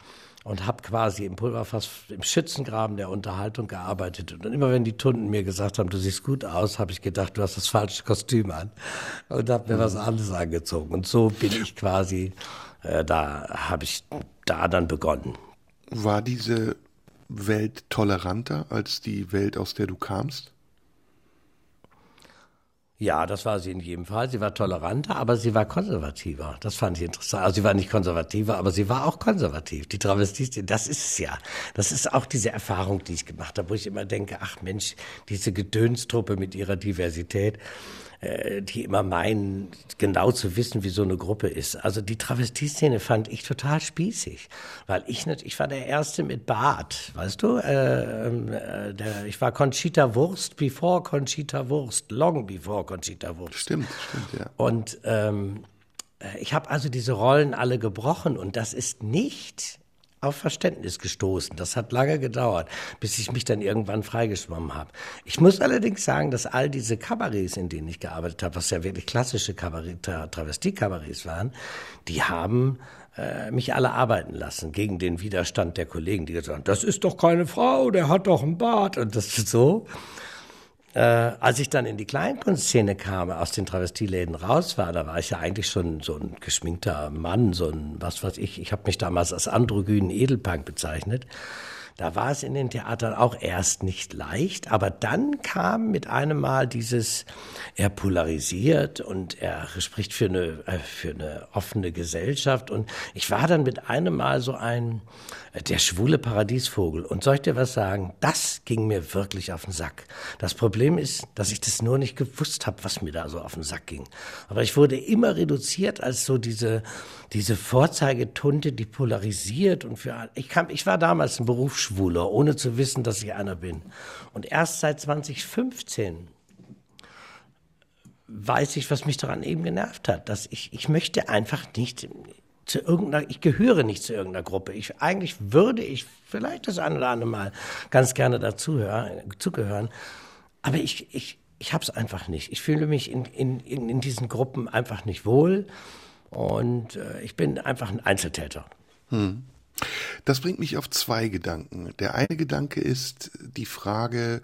und habe quasi im Pulverfass im Schützengraben der Unterhaltung gearbeitet. Und immer wenn die Tunden mir gesagt haben, du siehst gut aus, habe ich gedacht, du hast das falsche Kostüm an und habe mir mhm. was anderes angezogen. Und so bin ich quasi, äh, da habe ich da dann begonnen. War diese Welt toleranter als die Welt, aus der du kamst? Ja, das war sie in jedem Fall. Sie war toleranter, aber sie war konservativer. Das fand ich interessant. Also sie war nicht konservativer, aber sie war auch konservativ. Die Travestistin, das ist es ja. Das ist auch diese Erfahrung, die ich gemacht habe, wo ich immer denke, ach Mensch, diese Gedönstruppe mit ihrer Diversität. Äh, die immer meinen, genau zu wissen, wie so eine Gruppe ist. Also die Travestieszene fand ich total spießig, weil ich nicht, ich war der Erste mit Bart, weißt du? Äh, äh, der, ich war Conchita Wurst before Conchita Wurst, long before Conchita Wurst. Stimmt, stimmt, ja. Und ähm, äh, ich habe also diese Rollen alle gebrochen und das ist nicht auf Verständnis gestoßen. Das hat lange gedauert, bis ich mich dann irgendwann freigeschwommen habe. Ich muss allerdings sagen, dass all diese Kabarets, in denen ich gearbeitet habe, was ja wirklich klassische Kabarett, Travestie-Kabarets waren, die haben äh, mich alle arbeiten lassen gegen den Widerstand der Kollegen, die gesagt haben, das ist doch keine Frau, der hat doch einen Bart und das ist so. Äh, als ich dann in die Kleinkunstszene kam, aus den Travestieläden raus war, da war ich ja eigentlich schon so ein geschminkter Mann, so ein, was weiß ich, ich habe mich damals als androgynen Edelpunk bezeichnet. Da war es in den Theatern auch erst nicht leicht, aber dann kam mit einem Mal dieses, er polarisiert und er spricht für eine, äh, für eine offene Gesellschaft und ich war dann mit einem Mal so ein, äh, der schwule Paradiesvogel. Und soll ich dir was sagen? Das ging mir wirklich auf den Sack. Das Problem ist, dass ich das nur nicht gewusst habe, was mir da so auf den Sack ging. Aber ich wurde immer reduziert als so diese, diese Vorzeigetunte, die polarisiert und für, ich kam, ich war damals ein Berufsschwuler, ohne zu wissen, dass ich einer bin. Und erst seit 2015 weiß ich, was mich daran eben genervt hat, dass ich, ich möchte einfach nicht zu irgendeiner, ich gehöre nicht zu irgendeiner Gruppe. Ich, eigentlich würde ich vielleicht das ein oder andere Mal ganz gerne dazugehören. Aber ich, ich, ich habe es einfach nicht. Ich fühle mich in, in, in diesen Gruppen einfach nicht wohl. Und äh, ich bin einfach ein Einzeltäter. Hm. Das bringt mich auf zwei Gedanken. Der eine Gedanke ist die Frage,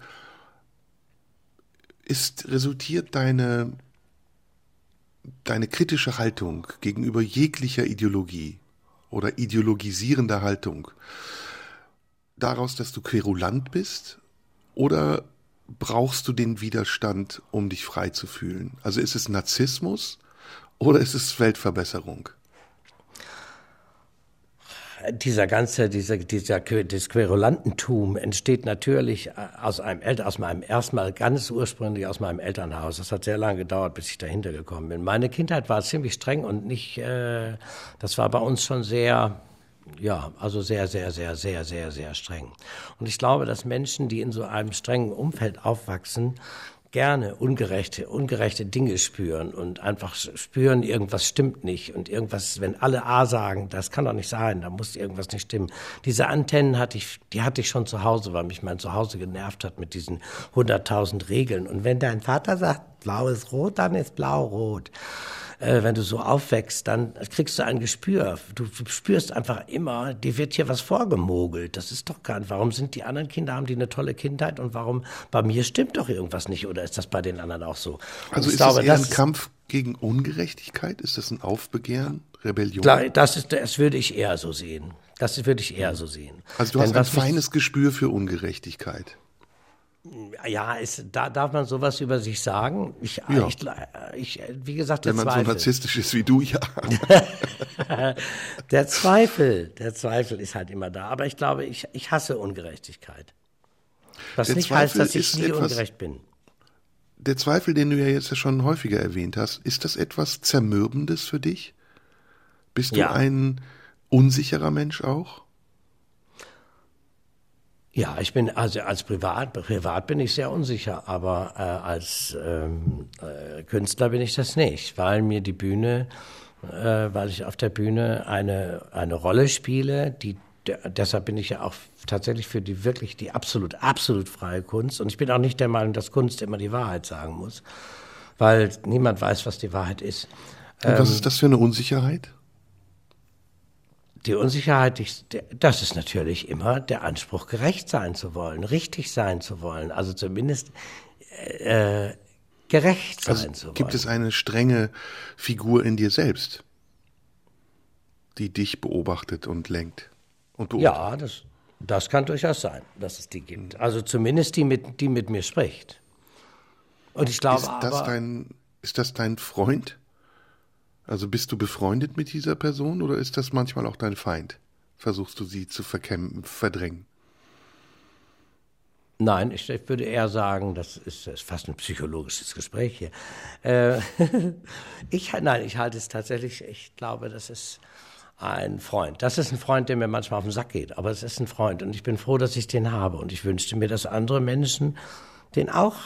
ist, resultiert deine, deine kritische Haltung gegenüber jeglicher Ideologie oder ideologisierender Haltung daraus, dass du querulant bist oder brauchst du den Widerstand, um dich frei zu fühlen? Also ist es Narzissmus oder ist es Weltverbesserung? Dieser ganze, dieser, dieser, das Querulantentum entsteht natürlich aus einem aus meinem erstmal ganz ursprünglich aus meinem Elternhaus. Das hat sehr lange gedauert, bis ich dahinter gekommen bin. Meine Kindheit war ziemlich streng und nicht, äh, das war bei uns schon sehr, ja, also sehr, sehr, sehr, sehr, sehr, sehr streng. Und ich glaube, dass Menschen, die in so einem strengen Umfeld aufwachsen, gerne ungerechte, ungerechte Dinge spüren und einfach spüren, irgendwas stimmt nicht und irgendwas, wenn alle A sagen, das kann doch nicht sein, da muss irgendwas nicht stimmen. Diese Antennen hatte ich, die hatte ich schon zu Hause, weil mich mein Zuhause genervt hat mit diesen 100.000 Regeln. Und wenn dein Vater sagt, blau ist rot, dann ist blau rot äh, wenn du so aufwächst, dann kriegst du ein Gespür. Du, du spürst einfach immer, dir wird hier was vorgemogelt. Das ist doch kein, warum sind die anderen Kinder, haben die eine tolle Kindheit und warum bei mir stimmt doch irgendwas nicht oder ist das bei den anderen auch so? also ist glaube, das eher ein Kampf gegen Ungerechtigkeit? Ist das ein Aufbegehren, Rebellion? Das, ist, das würde ich eher so sehen. Das würde ich eher so sehen. Also du hast Denn ein feines Gespür für Ungerechtigkeit. Ja, ist, da darf man sowas über sich sagen. Ich, ja. ich, ich, wie gesagt, der Wenn man Zweifel. so narzisstisch ist wie du, ja. (laughs) der Zweifel, der Zweifel ist halt immer da. Aber ich glaube, ich, ich hasse Ungerechtigkeit. Was der nicht Zweifel heißt, dass ich nie etwas, ungerecht bin. Der Zweifel, den du ja jetzt schon häufiger erwähnt hast, ist das etwas Zermürbendes für dich? Bist du ja. ein unsicherer Mensch auch? Ja, ich bin also als Privat, privat bin ich sehr unsicher, aber äh, als ähm, äh, Künstler bin ich das nicht, weil mir die Bühne, äh, weil ich auf der Bühne eine eine Rolle spiele, die deshalb bin ich ja auch tatsächlich für die wirklich die absolut absolut freie Kunst und ich bin auch nicht der Meinung, dass Kunst immer die Wahrheit sagen muss, weil niemand weiß, was die Wahrheit ist. Und was ähm, ist das für eine Unsicherheit? Die Unsicherheit, das ist natürlich immer der Anspruch, gerecht sein zu wollen, richtig sein zu wollen, also zumindest äh, gerecht sein also zu wollen. Gibt es eine strenge Figur in dir selbst, die dich beobachtet und lenkt und beobachtet? Ja, das, das kann durchaus sein, dass es die gibt. Also zumindest die mit, die mit mir spricht. Und ich glaube ist das aber, dein, ist das dein Freund? Also bist du befreundet mit dieser Person oder ist das manchmal auch dein Feind? Versuchst du sie zu verdrängen? Nein, ich, ich, würde eher sagen, das ist, das ist, fast ein psychologisches Gespräch hier. Äh, (laughs) ich, nein, ich halte es tatsächlich, ich glaube, das ist ein Freund. Das ist ein Freund, der mir manchmal auf den Sack geht, aber es ist ein Freund und ich bin froh, dass ich den habe und ich wünschte mir, dass andere Menschen den auch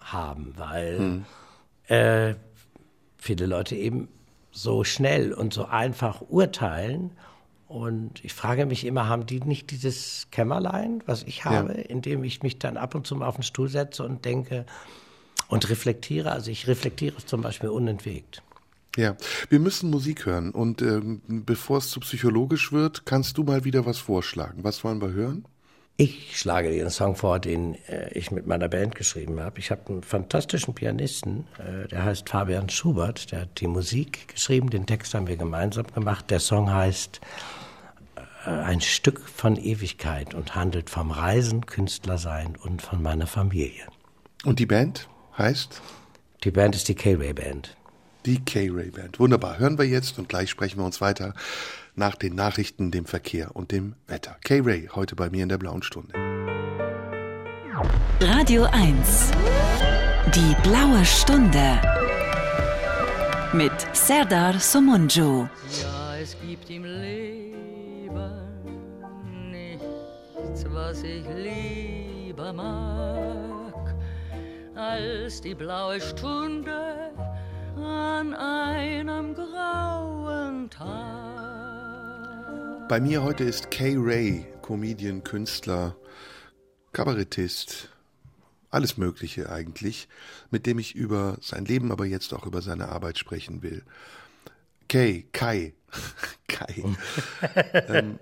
haben, weil hm. äh, viele Leute eben so schnell und so einfach urteilen. Und ich frage mich immer, haben die nicht dieses Kämmerlein, was ich habe, ja. in dem ich mich dann ab und zu mal auf den Stuhl setze und denke und reflektiere? Also ich reflektiere zum Beispiel unentwegt. Ja, wir müssen Musik hören. Und ähm, bevor es zu psychologisch wird, kannst du mal wieder was vorschlagen. Was wollen wir hören? Ich schlage dir einen Song vor, den äh, ich mit meiner Band geschrieben habe. Ich habe einen fantastischen Pianisten, äh, der heißt Fabian Schubert, der hat die Musik geschrieben, den Text haben wir gemeinsam gemacht. Der Song heißt äh, Ein Stück von Ewigkeit und handelt vom Reisen, Künstlersein und von meiner Familie. Und die Band heißt? Die Band ist die K-Ray Band. Die K-Ray Band. Wunderbar. Hören wir jetzt und gleich sprechen wir uns weiter nach den Nachrichten, dem Verkehr und dem Wetter. K-Ray heute bei mir in der blauen Stunde. Radio 1. Die blaue Stunde. Mit Serdar Somunju. Ja, es gibt im Leben nichts, was ich lieber mag, als die blaue Stunde an einem grauen Tag Bei mir heute ist Kay Ray, Comedian, Künstler, Kabarettist, alles Mögliche eigentlich, mit dem ich über sein Leben, aber jetzt auch über seine Arbeit sprechen will. Kay, Kai, (laughs) Kai. (laughs) ähm,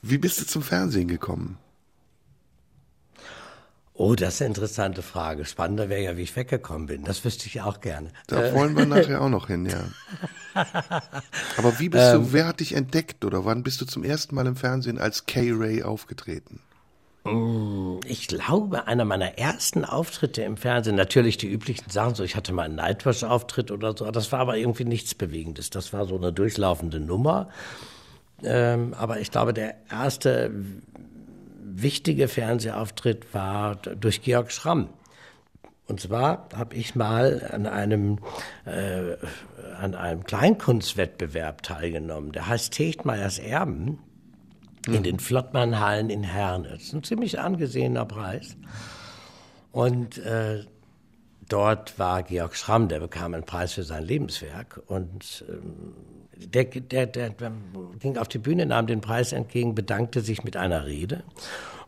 wie bist du zum Fernsehen gekommen? Oh, das ist eine interessante Frage. Spannender wäre ja, wie ich weggekommen bin. Das wüsste ich auch gerne. Da wollen wir nachher auch noch hin, ja. (laughs) Aber wie bist ähm, du, wer hat dich entdeckt oder wann bist du zum ersten Mal im Fernsehen als K-Ray aufgetreten? Mm, ich glaube, einer meiner ersten Auftritte im Fernsehen, natürlich die üblichen Sachen, so ich hatte mal einen Nightwatch-Auftritt oder so, das war aber irgendwie nichts Bewegendes. Das war so eine durchlaufende Nummer. Ähm, aber ich glaube, der erste wichtige Fernsehauftritt war durch Georg Schramm. Und zwar habe ich mal an einem, äh, an einem Kleinkunstwettbewerb teilgenommen. Der heißt Techtmeyers Erben in den Flottmannhallen in Herne. Das ist ein ziemlich angesehener Preis. Und äh, dort war Georg Schramm, der bekam einen Preis für sein Lebenswerk. Und ähm, der, der, der, der ging auf die Bühne, nahm den Preis entgegen, bedankte sich mit einer Rede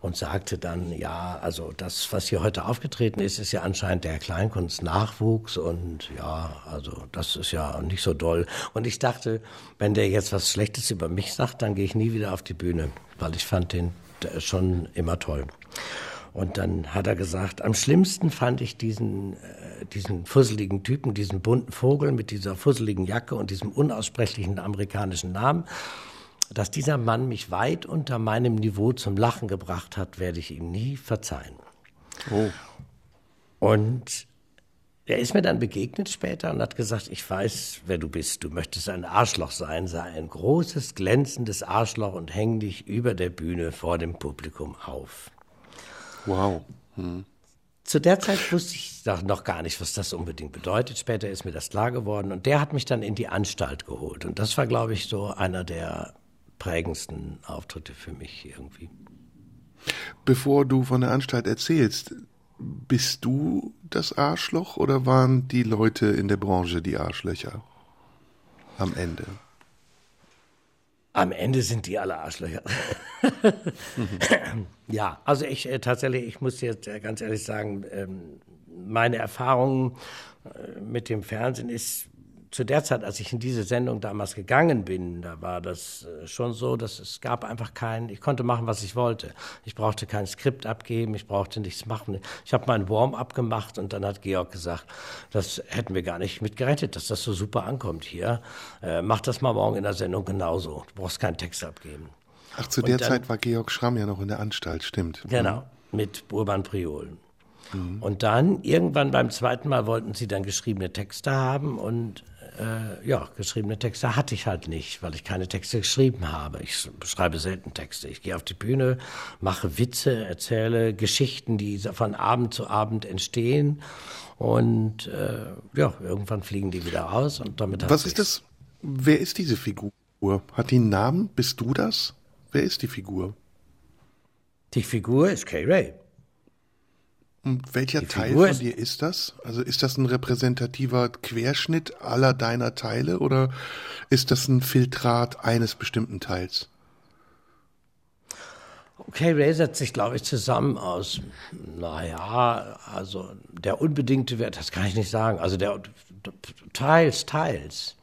und sagte dann, ja, also das, was hier heute aufgetreten ist, ist ja anscheinend der Kleinkunstnachwuchs und ja, also das ist ja nicht so doll. Und ich dachte, wenn der jetzt was Schlechtes über mich sagt, dann gehe ich nie wieder auf die Bühne, weil ich fand den schon immer toll. Und dann hat er gesagt, am schlimmsten fand ich diesen, äh, diesen fusseligen Typen, diesen bunten Vogel mit dieser fusseligen Jacke und diesem unaussprechlichen amerikanischen Namen. Dass dieser Mann mich weit unter meinem Niveau zum Lachen gebracht hat, werde ich ihm nie verzeihen. Oh. Und er ist mir dann begegnet später und hat gesagt, ich weiß, wer du bist. Du möchtest ein Arschloch sein, sei ein großes, glänzendes Arschloch und häng dich über der Bühne vor dem Publikum auf. Wow. Hm. Zu der Zeit wusste ich noch gar nicht, was das unbedingt bedeutet. Später ist mir das klar geworden und der hat mich dann in die Anstalt geholt. Und das war, glaube ich, so einer der prägendsten Auftritte für mich irgendwie. Bevor du von der Anstalt erzählst, bist du das Arschloch oder waren die Leute in der Branche die Arschlöcher am Ende? Am Ende sind die alle Arschlöcher. (laughs) ja, also ich äh, tatsächlich, ich muss jetzt äh, ganz ehrlich sagen, ähm, meine Erfahrung äh, mit dem Fernsehen ist zu der Zeit, als ich in diese Sendung damals gegangen bin, da war das äh, schon so, dass es gab einfach kein, ich konnte machen, was ich wollte. Ich brauchte kein Skript abgeben, ich brauchte nichts machen. Ich habe meinen Warm-up gemacht und dann hat Georg gesagt, das hätten wir gar nicht mit gerechnet, dass das so super ankommt hier. Äh, mach das mal morgen in der Sendung genauso. Du brauchst keinen Text abgeben. Ach, zu und der dann, Zeit war Georg Schramm ja noch in der Anstalt, stimmt. Genau, mit Urban Priolen. Mhm. Und dann, irgendwann beim zweiten Mal wollten sie dann geschriebene Texte haben und äh, ja, geschriebene Texte hatte ich halt nicht, weil ich keine Texte geschrieben habe. Ich schreibe selten Texte. Ich gehe auf die Bühne, mache Witze, erzähle Geschichten, die von Abend zu Abend entstehen. Und äh, ja, irgendwann fliegen die wieder aus und damit Was ist das? Wer ist diese Figur? Hat die einen Namen? Bist du das? Wer ist die Figur? Die Figur ist Kay Ray. Und welcher die Teil Figur von dir ist das? Also ist das ein repräsentativer Querschnitt aller deiner Teile oder ist das ein Filtrat eines bestimmten Teils? Okay, Ray setzt sich, glaube ich, zusammen aus, naja, also der unbedingte Wert, das kann ich nicht sagen. Also der teils, teils.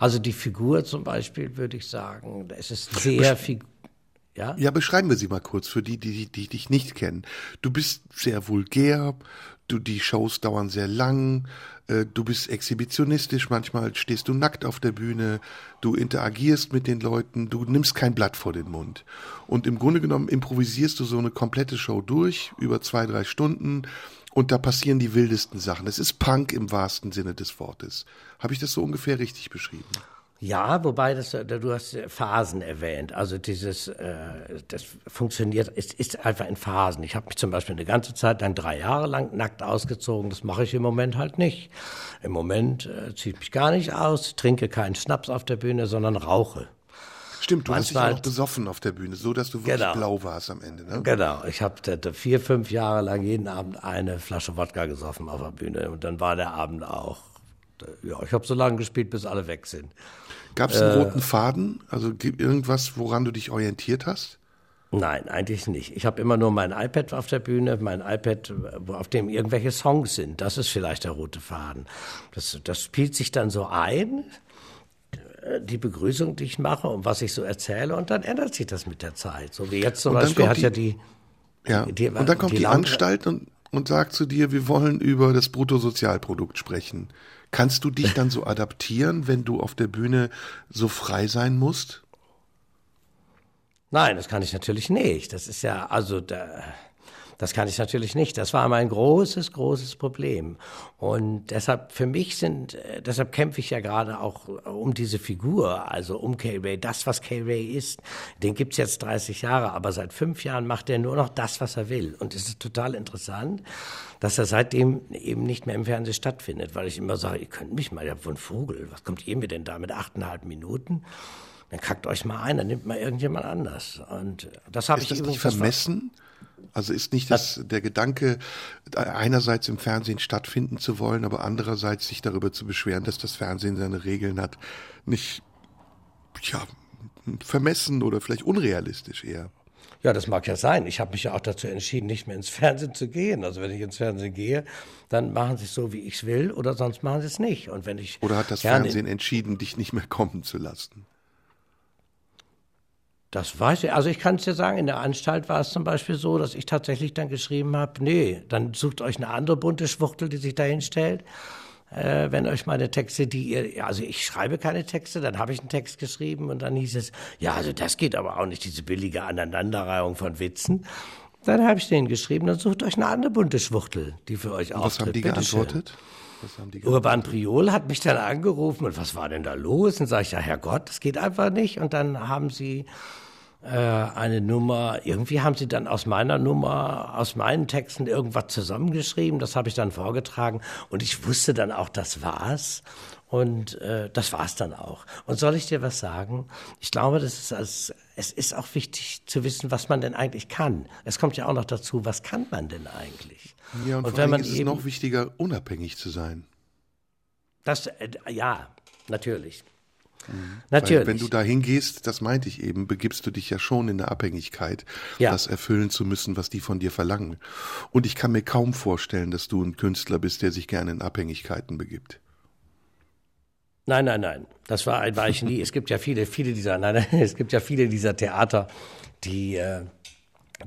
Also die Figur zum Beispiel, würde ich sagen, es ist sehr viel. Ja? ja, beschreiben wir sie mal kurz für die, die, die dich nicht kennen. Du bist sehr vulgär, du, die Shows dauern sehr lang, äh, du bist exhibitionistisch, manchmal stehst du nackt auf der Bühne, du interagierst mit den Leuten, du nimmst kein Blatt vor den Mund. Und im Grunde genommen improvisierst du so eine komplette Show durch, über zwei, drei Stunden, und da passieren die wildesten Sachen. Es ist Punk im wahrsten Sinne des Wortes. Habe ich das so ungefähr richtig beschrieben? Ja, wobei das, äh, du hast Phasen erwähnt. Also dieses, äh, das funktioniert, ist, ist einfach in Phasen. Ich habe mich zum Beispiel eine ganze Zeit lang, drei Jahre lang nackt ausgezogen. Das mache ich im Moment halt nicht. Im Moment äh, ziehe ich mich gar nicht aus, trinke keinen Schnaps auf der Bühne, sondern rauche. Stimmt, du Manchmal, hast dich auch besoffen auf der Bühne, so dass du wirklich genau, blau warst am Ende. Ne? Genau, ich habe vier, fünf Jahre lang jeden Abend eine Flasche Wodka gesoffen auf der Bühne und dann war der Abend auch. Ja, ich habe so lange gespielt, bis alle weg sind. Gab es einen äh, roten Faden? Also irgendwas, woran du dich orientiert hast? Nein, eigentlich nicht. Ich habe immer nur mein iPad auf der Bühne, mein iPad, auf dem irgendwelche Songs sind. Das ist vielleicht der rote Faden. Das, das spielt sich dann so ein, die Begrüßung, die ich mache und was ich so erzähle, und dann ändert sich das mit der Zeit. So wie jetzt zum Beispiel hat die, ja die. Ja, die, und dann kommt die, die Anstalt und, und sagt zu dir, wir wollen über das Bruttosozialprodukt sprechen. Kannst du dich dann so adaptieren, wenn du auf der Bühne so frei sein musst? Nein, das kann ich natürlich nicht. Das ist ja, also, da, das kann ich natürlich nicht. Das war mein großes, großes Problem. Und deshalb, für mich sind, äh, deshalb kämpfe ich ja gerade auch um diese Figur, also um K-Ray. Das, was K-Ray ist, den gibt's jetzt 30 Jahre, aber seit fünf Jahren macht er nur noch das, was er will. Und es ist total interessant, dass er seitdem eben nicht mehr im Fernsehen stattfindet, weil ich immer sage, ihr könnt mich mal, ja, von Vogel, was kommt ihr mir denn da mit achteinhalb Minuten? dann kackt euch mal ein, dann nimmt mal irgendjemand anders. Und das habe ich das nicht vermessen? Also ist nicht das, der Gedanke, einerseits im Fernsehen stattfinden zu wollen, aber andererseits sich darüber zu beschweren, dass das Fernsehen seine Regeln hat, nicht ja, vermessen oder vielleicht unrealistisch eher? Ja, das mag ja sein. Ich habe mich ja auch dazu entschieden, nicht mehr ins Fernsehen zu gehen. Also wenn ich ins Fernsehen gehe, dann machen sie es so, wie ich es will, oder sonst machen sie es nicht. Und wenn ich oder hat das Fernsehen entschieden, dich nicht mehr kommen zu lassen? Das weiß ich. Also ich kann es dir sagen, in der Anstalt war es zum Beispiel so, dass ich tatsächlich dann geschrieben habe, nee, dann sucht euch eine andere bunte Schwuchtel, die sich dahin stellt. Äh, wenn euch meine Texte, die ihr, also ich schreibe keine Texte, dann habe ich einen Text geschrieben und dann hieß es, ja, also das geht aber auch nicht, diese billige Aneinanderreihung von Witzen. Dann habe ich denen geschrieben, dann sucht euch eine andere bunte Schwuchtel, die für euch und auftritt. Was haben die geantwortet? Urban Priol hat mich dann angerufen und was war denn da los? Und sage ich, ja Herrgott, das geht einfach nicht. Und dann haben sie äh, eine Nummer, irgendwie haben sie dann aus meiner Nummer, aus meinen Texten irgendwas zusammengeschrieben. Das habe ich dann vorgetragen und ich wusste dann auch, das war's. Und äh, das war's dann auch. Und soll ich dir was sagen? Ich glaube, das ist als, es ist auch wichtig zu wissen, was man denn eigentlich kann. Es kommt ja auch noch dazu, was kann man denn eigentlich? Ja, und, und wenn man ist es noch wichtiger, unabhängig zu sein. Das, äh, ja, natürlich. Mhm. Natürlich. Weil wenn du da hingehst, das meinte ich eben, begibst du dich ja schon in der Abhängigkeit, ja. das erfüllen zu müssen, was die von dir verlangen. Und ich kann mir kaum vorstellen, dass du ein Künstler bist, der sich gerne in Abhängigkeiten begibt. Nein, nein, nein. Das war, war ich nie. Es gibt ja viele, viele dieser, nein, nein, (laughs) es gibt ja viele dieser Theater, die, äh,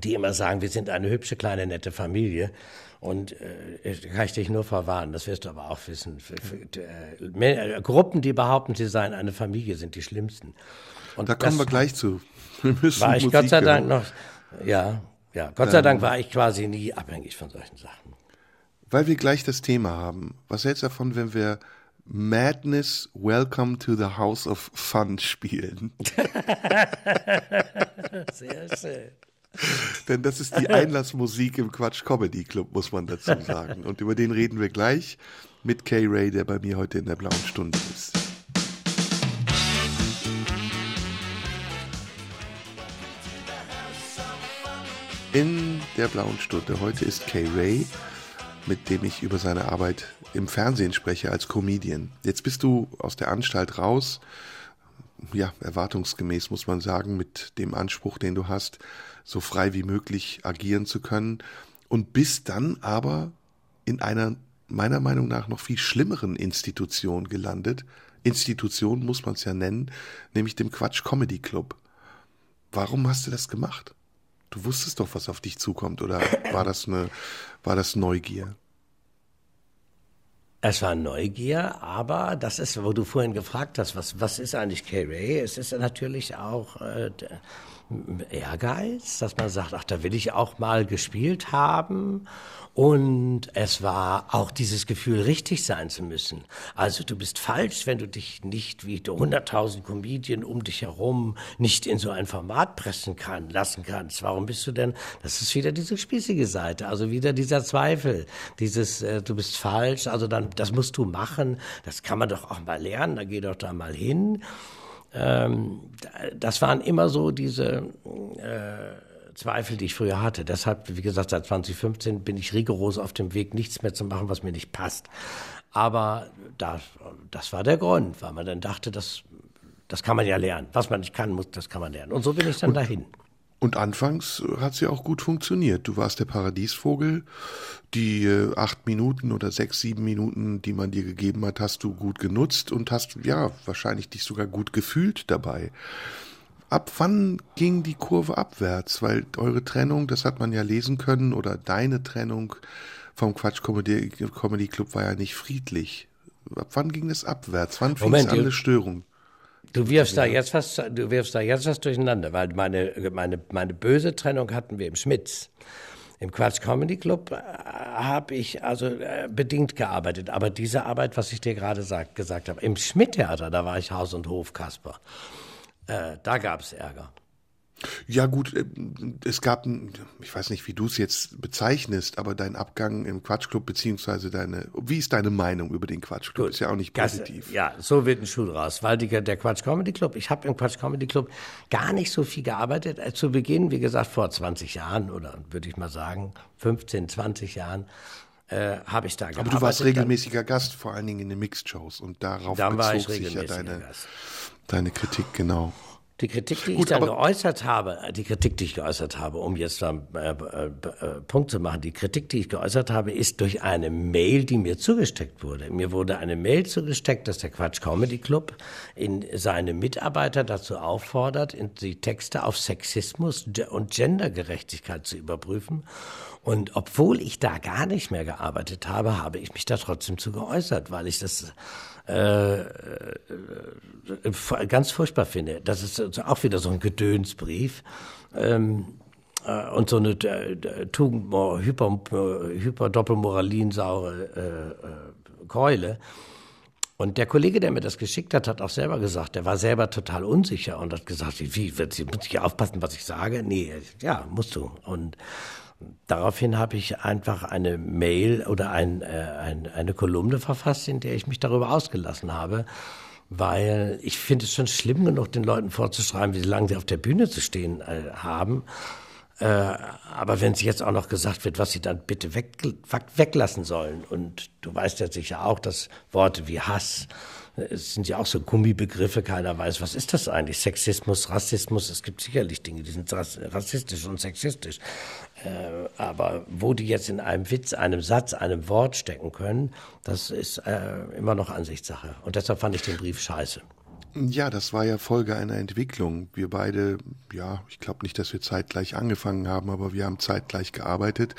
die immer sagen, wir sind eine hübsche, kleine, nette Familie. Und äh, kann ich dich nur verwarnen, das wirst du aber auch wissen. Für, für, äh, äh, Gruppen, die behaupten, sie seien eine Familie, sind die schlimmsten. Und da kommen wir gleich zu. Wir müssen war ich Musik Gott sei Dank noch, ja, ja, Gott ähm, sei Dank war ich quasi nie abhängig von solchen Sachen. Weil wir gleich das Thema haben. Was hältst du davon, wenn wir Madness Welcome to the House of Fun spielen? (laughs) Sehr schön. Denn das ist die Einlassmusik im Quatsch Comedy Club, muss man dazu sagen. Und über den reden wir gleich mit Kay Ray, der bei mir heute in der blauen Stunde ist. In der blauen Stunde heute ist Kay Ray, mit dem ich über seine Arbeit im Fernsehen spreche als Comedian. Jetzt bist du aus der Anstalt raus, ja, erwartungsgemäß muss man sagen, mit dem Anspruch, den du hast, so frei wie möglich agieren zu können und bist dann aber in einer meiner Meinung nach noch viel schlimmeren Institution gelandet. Institution muss man es ja nennen, nämlich dem Quatsch Comedy Club. Warum hast du das gemacht? Du wusstest doch, was auf dich zukommt, oder war das eine, war das Neugier? Es war Neugier, aber das ist, wo du vorhin gefragt hast, was, was ist eigentlich K-Ray? Es ist natürlich auch äh, Ehrgeiz, dass man sagt, ach, da will ich auch mal gespielt haben. Und es war auch dieses Gefühl, richtig sein zu müssen. Also du bist falsch, wenn du dich nicht wie 100.000 Comedien um dich herum nicht in so ein Format pressen kann, lassen kannst. Warum bist du denn? Das ist wieder diese spießige Seite, also wieder dieser Zweifel, dieses äh, du bist falsch, also dann das musst du machen. Das kann man doch auch mal lernen. Da geh doch da mal hin. Ähm, das waren immer so diese äh, Zweifel, die ich früher hatte. Deshalb, wie gesagt, seit 2015 bin ich rigoros auf dem Weg, nichts mehr zu machen, was mir nicht passt. Aber das, das war der Grund, weil man dann dachte, das, Das kann man ja lernen. Was man nicht kann, muss, das kann man lernen. Und so bin ich dann und, dahin. Und anfangs hat sie auch gut funktioniert. Du warst der Paradiesvogel. Die äh, acht Minuten oder sechs, sieben Minuten, die man dir gegeben hat, hast du gut genutzt und hast, ja, wahrscheinlich dich sogar gut gefühlt dabei. Ab wann ging die Kurve abwärts? Weil eure Trennung, das hat man ja lesen können, oder deine Trennung vom Quatsch Comedy, Comedy Club war ja nicht friedlich. Ab wann ging es abwärts? Wann fing es an, eine Störung? Du wirfst da jetzt was, du wirfst da jetzt was durcheinander, weil meine, meine, meine böse Trennung hatten wir im Schmitz. Im Quatsch Comedy Club äh, habe ich also äh, bedingt gearbeitet, aber diese Arbeit, was ich dir gerade sagt, gesagt habe, im Schmidt Theater, da war ich Haus und Hof Kasper. Äh, da gab es Ärger. Ja gut, äh, es gab, ich weiß nicht, wie du es jetzt bezeichnest, aber dein Abgang im Quatschclub beziehungsweise deine, wie ist deine Meinung über den Quatschclub? Gut, ist ja auch nicht positiv. Das, ja, so wird ein Schuh raus, weil die, der Quatsch Comedy Club, ich habe im Quatsch Comedy Club gar nicht so viel gearbeitet. Äh, zu Beginn, wie gesagt, vor 20 Jahren oder würde ich mal sagen 15, 20 Jahren äh, habe ich da gearbeitet. Aber du warst regelmäßiger Gast, vor allen Dingen in den Mixed-Shows und darauf dann bezog sich ja deine, deine Kritik, genau. Die Kritik, die Gut, ich dann geäußert habe, die Kritik, die ich geäußert habe, um jetzt da äh, äh, äh, Punkt zu machen, die Kritik, die ich geäußert habe, ist durch eine Mail, die mir zugesteckt wurde. Mir wurde eine Mail zugesteckt, dass der Quatsch Comedy Club in seine Mitarbeiter dazu auffordert, die Texte auf Sexismus und Gendergerechtigkeit zu überprüfen. Und obwohl ich da gar nicht mehr gearbeitet habe, habe ich mich da trotzdem zu geäußert, weil ich das äh, äh, ganz furchtbar finde. Das ist auch wieder so ein Gedönsbrief. Ähm, äh, und so eine äh, Tugend, hyper, hyper äh, äh, Keule. Und der Kollege, der mir das geschickt hat, hat auch selber gesagt, der war selber total unsicher und hat gesagt, wie, wird sie, muss ich aufpassen, was ich sage? Nee, ja, musst du. Und daraufhin habe ich einfach eine Mail oder ein, äh, ein, eine Kolumne verfasst, in der ich mich darüber ausgelassen habe, weil ich finde es schon schlimm genug, den Leuten vorzuschreiben, wie lange sie auf der Bühne zu stehen äh, haben. Äh, aber wenn es jetzt auch noch gesagt wird, was sie dann bitte weg, weglassen sollen, und du weißt ja sicher auch, dass Worte wie Hass, es sind ja auch so Gummibegriffe, keiner weiß, was ist das eigentlich? Sexismus, Rassismus, es gibt sicherlich Dinge, die sind rassistisch und sexistisch. Äh, aber wo die jetzt in einem Witz, einem Satz, einem Wort stecken können, das ist äh, immer noch Ansichtssache. Und deshalb fand ich den Brief scheiße. Ja, das war ja Folge einer Entwicklung. Wir beide, ja, ich glaube nicht, dass wir zeitgleich angefangen haben, aber wir haben zeitgleich gearbeitet.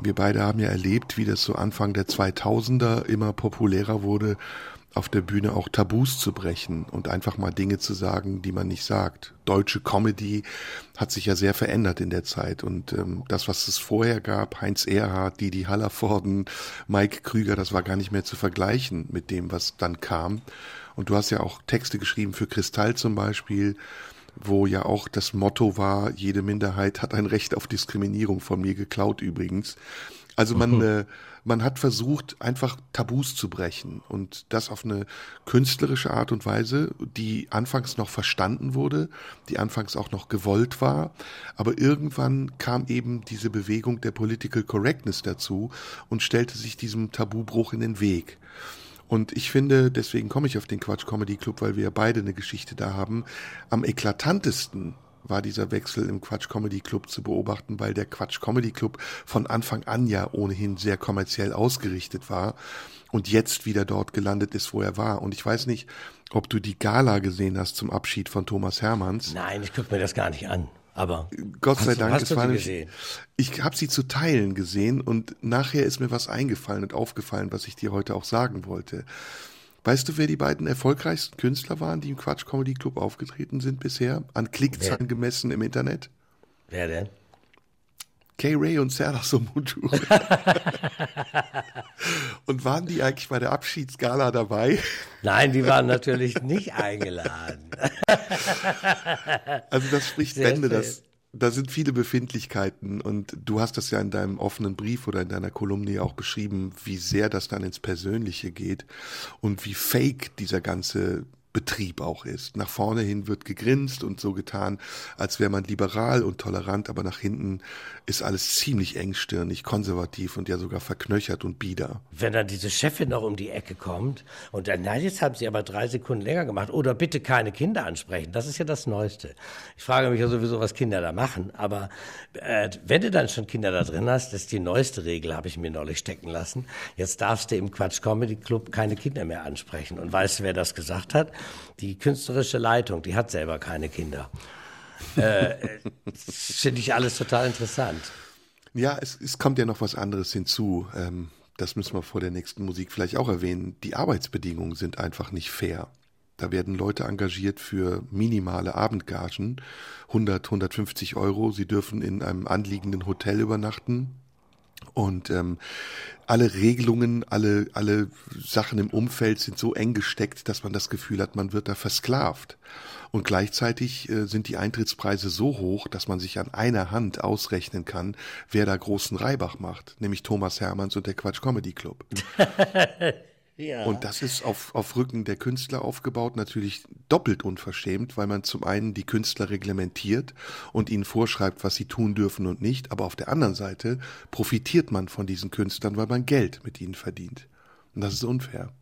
Wir beide haben ja erlebt, wie das so Anfang der 2000er immer populärer wurde, auf der Bühne auch Tabus zu brechen und einfach mal Dinge zu sagen, die man nicht sagt. Deutsche Comedy hat sich ja sehr verändert in der Zeit und ähm, das, was es vorher gab, Heinz Erhardt, Didi Hallervorden, Mike Krüger, das war gar nicht mehr zu vergleichen mit dem, was dann kam. Und du hast ja auch Texte geschrieben für Kristall zum Beispiel, wo ja auch das Motto war, jede Minderheit hat ein Recht auf Diskriminierung, von mir geklaut übrigens. Also man, mhm. (laughs) äh, man hat versucht, einfach Tabus zu brechen und das auf eine künstlerische Art und Weise, die anfangs noch verstanden wurde, die anfangs auch noch gewollt war, aber irgendwann kam eben diese Bewegung der Political Correctness dazu und stellte sich diesem Tabubruch in den Weg. Und ich finde, deswegen komme ich auf den Quatsch Comedy Club, weil wir beide eine Geschichte da haben, am eklatantesten war dieser Wechsel im Quatsch Comedy Club zu beobachten, weil der Quatsch Comedy Club von Anfang an ja ohnehin sehr kommerziell ausgerichtet war und jetzt wieder dort gelandet ist, wo er war. Und ich weiß nicht, ob du die Gala gesehen hast zum Abschied von Thomas Hermanns. Nein, ich gucke mir das gar nicht an. Aber Gott sei Dank, hast es war nicht, ich habe sie zu Teilen gesehen und nachher ist mir was eingefallen und aufgefallen, was ich dir heute auch sagen wollte. Weißt du, wer die beiden erfolgreichsten Künstler waren, die im Quatsch Comedy Club aufgetreten sind bisher? An Klickzahlen gemessen im Internet? Wer denn? K-Ray und Serdar Somundu. (laughs) und waren die eigentlich bei der Abschiedsgala dabei? Nein, die waren natürlich nicht eingeladen. (laughs) also das spricht Sehr Bände, dass da sind viele Befindlichkeiten und du hast das ja in deinem offenen Brief oder in deiner Kolumne auch beschrieben, wie sehr das dann ins Persönliche geht und wie fake dieser ganze Betrieb auch ist. Nach vorne hin wird gegrinst und so getan, als wäre man liberal und tolerant, aber nach hinten ist alles ziemlich engstirnig, konservativ und ja sogar verknöchert und bieder. Wenn dann diese Chefin noch um die Ecke kommt und dann, nein, jetzt haben sie aber drei Sekunden länger gemacht oder bitte keine Kinder ansprechen, das ist ja das Neueste. Ich frage mich ja sowieso, was Kinder da machen, aber äh, wenn du dann schon Kinder da drin hast, das ist die neueste Regel, habe ich mir neulich stecken lassen. Jetzt darfst du im Quatsch Comedy Club keine Kinder mehr ansprechen. Und weißt du, wer das gesagt hat? Die künstlerische Leitung, die hat selber keine Kinder. Äh, Finde ich alles total interessant. Ja, es, es kommt ja noch was anderes hinzu. Ähm, das müssen wir vor der nächsten Musik vielleicht auch erwähnen. Die Arbeitsbedingungen sind einfach nicht fair. Da werden Leute engagiert für minimale Abendgagen, 100, 150 Euro. Sie dürfen in einem anliegenden Hotel übernachten. Und ähm, alle Regelungen, alle, alle Sachen im Umfeld sind so eng gesteckt, dass man das Gefühl hat, man wird da versklavt. Und gleichzeitig äh, sind die Eintrittspreise so hoch, dass man sich an einer Hand ausrechnen kann, wer da großen Reibach macht, nämlich Thomas Hermanns und der Quatsch Comedy Club. (laughs) Ja. Und das ist auf, auf Rücken der Künstler aufgebaut, natürlich doppelt unverschämt, weil man zum einen die Künstler reglementiert und ihnen vorschreibt, was sie tun dürfen und nicht, aber auf der anderen Seite profitiert man von diesen Künstlern, weil man Geld mit ihnen verdient. Und das ist unfair.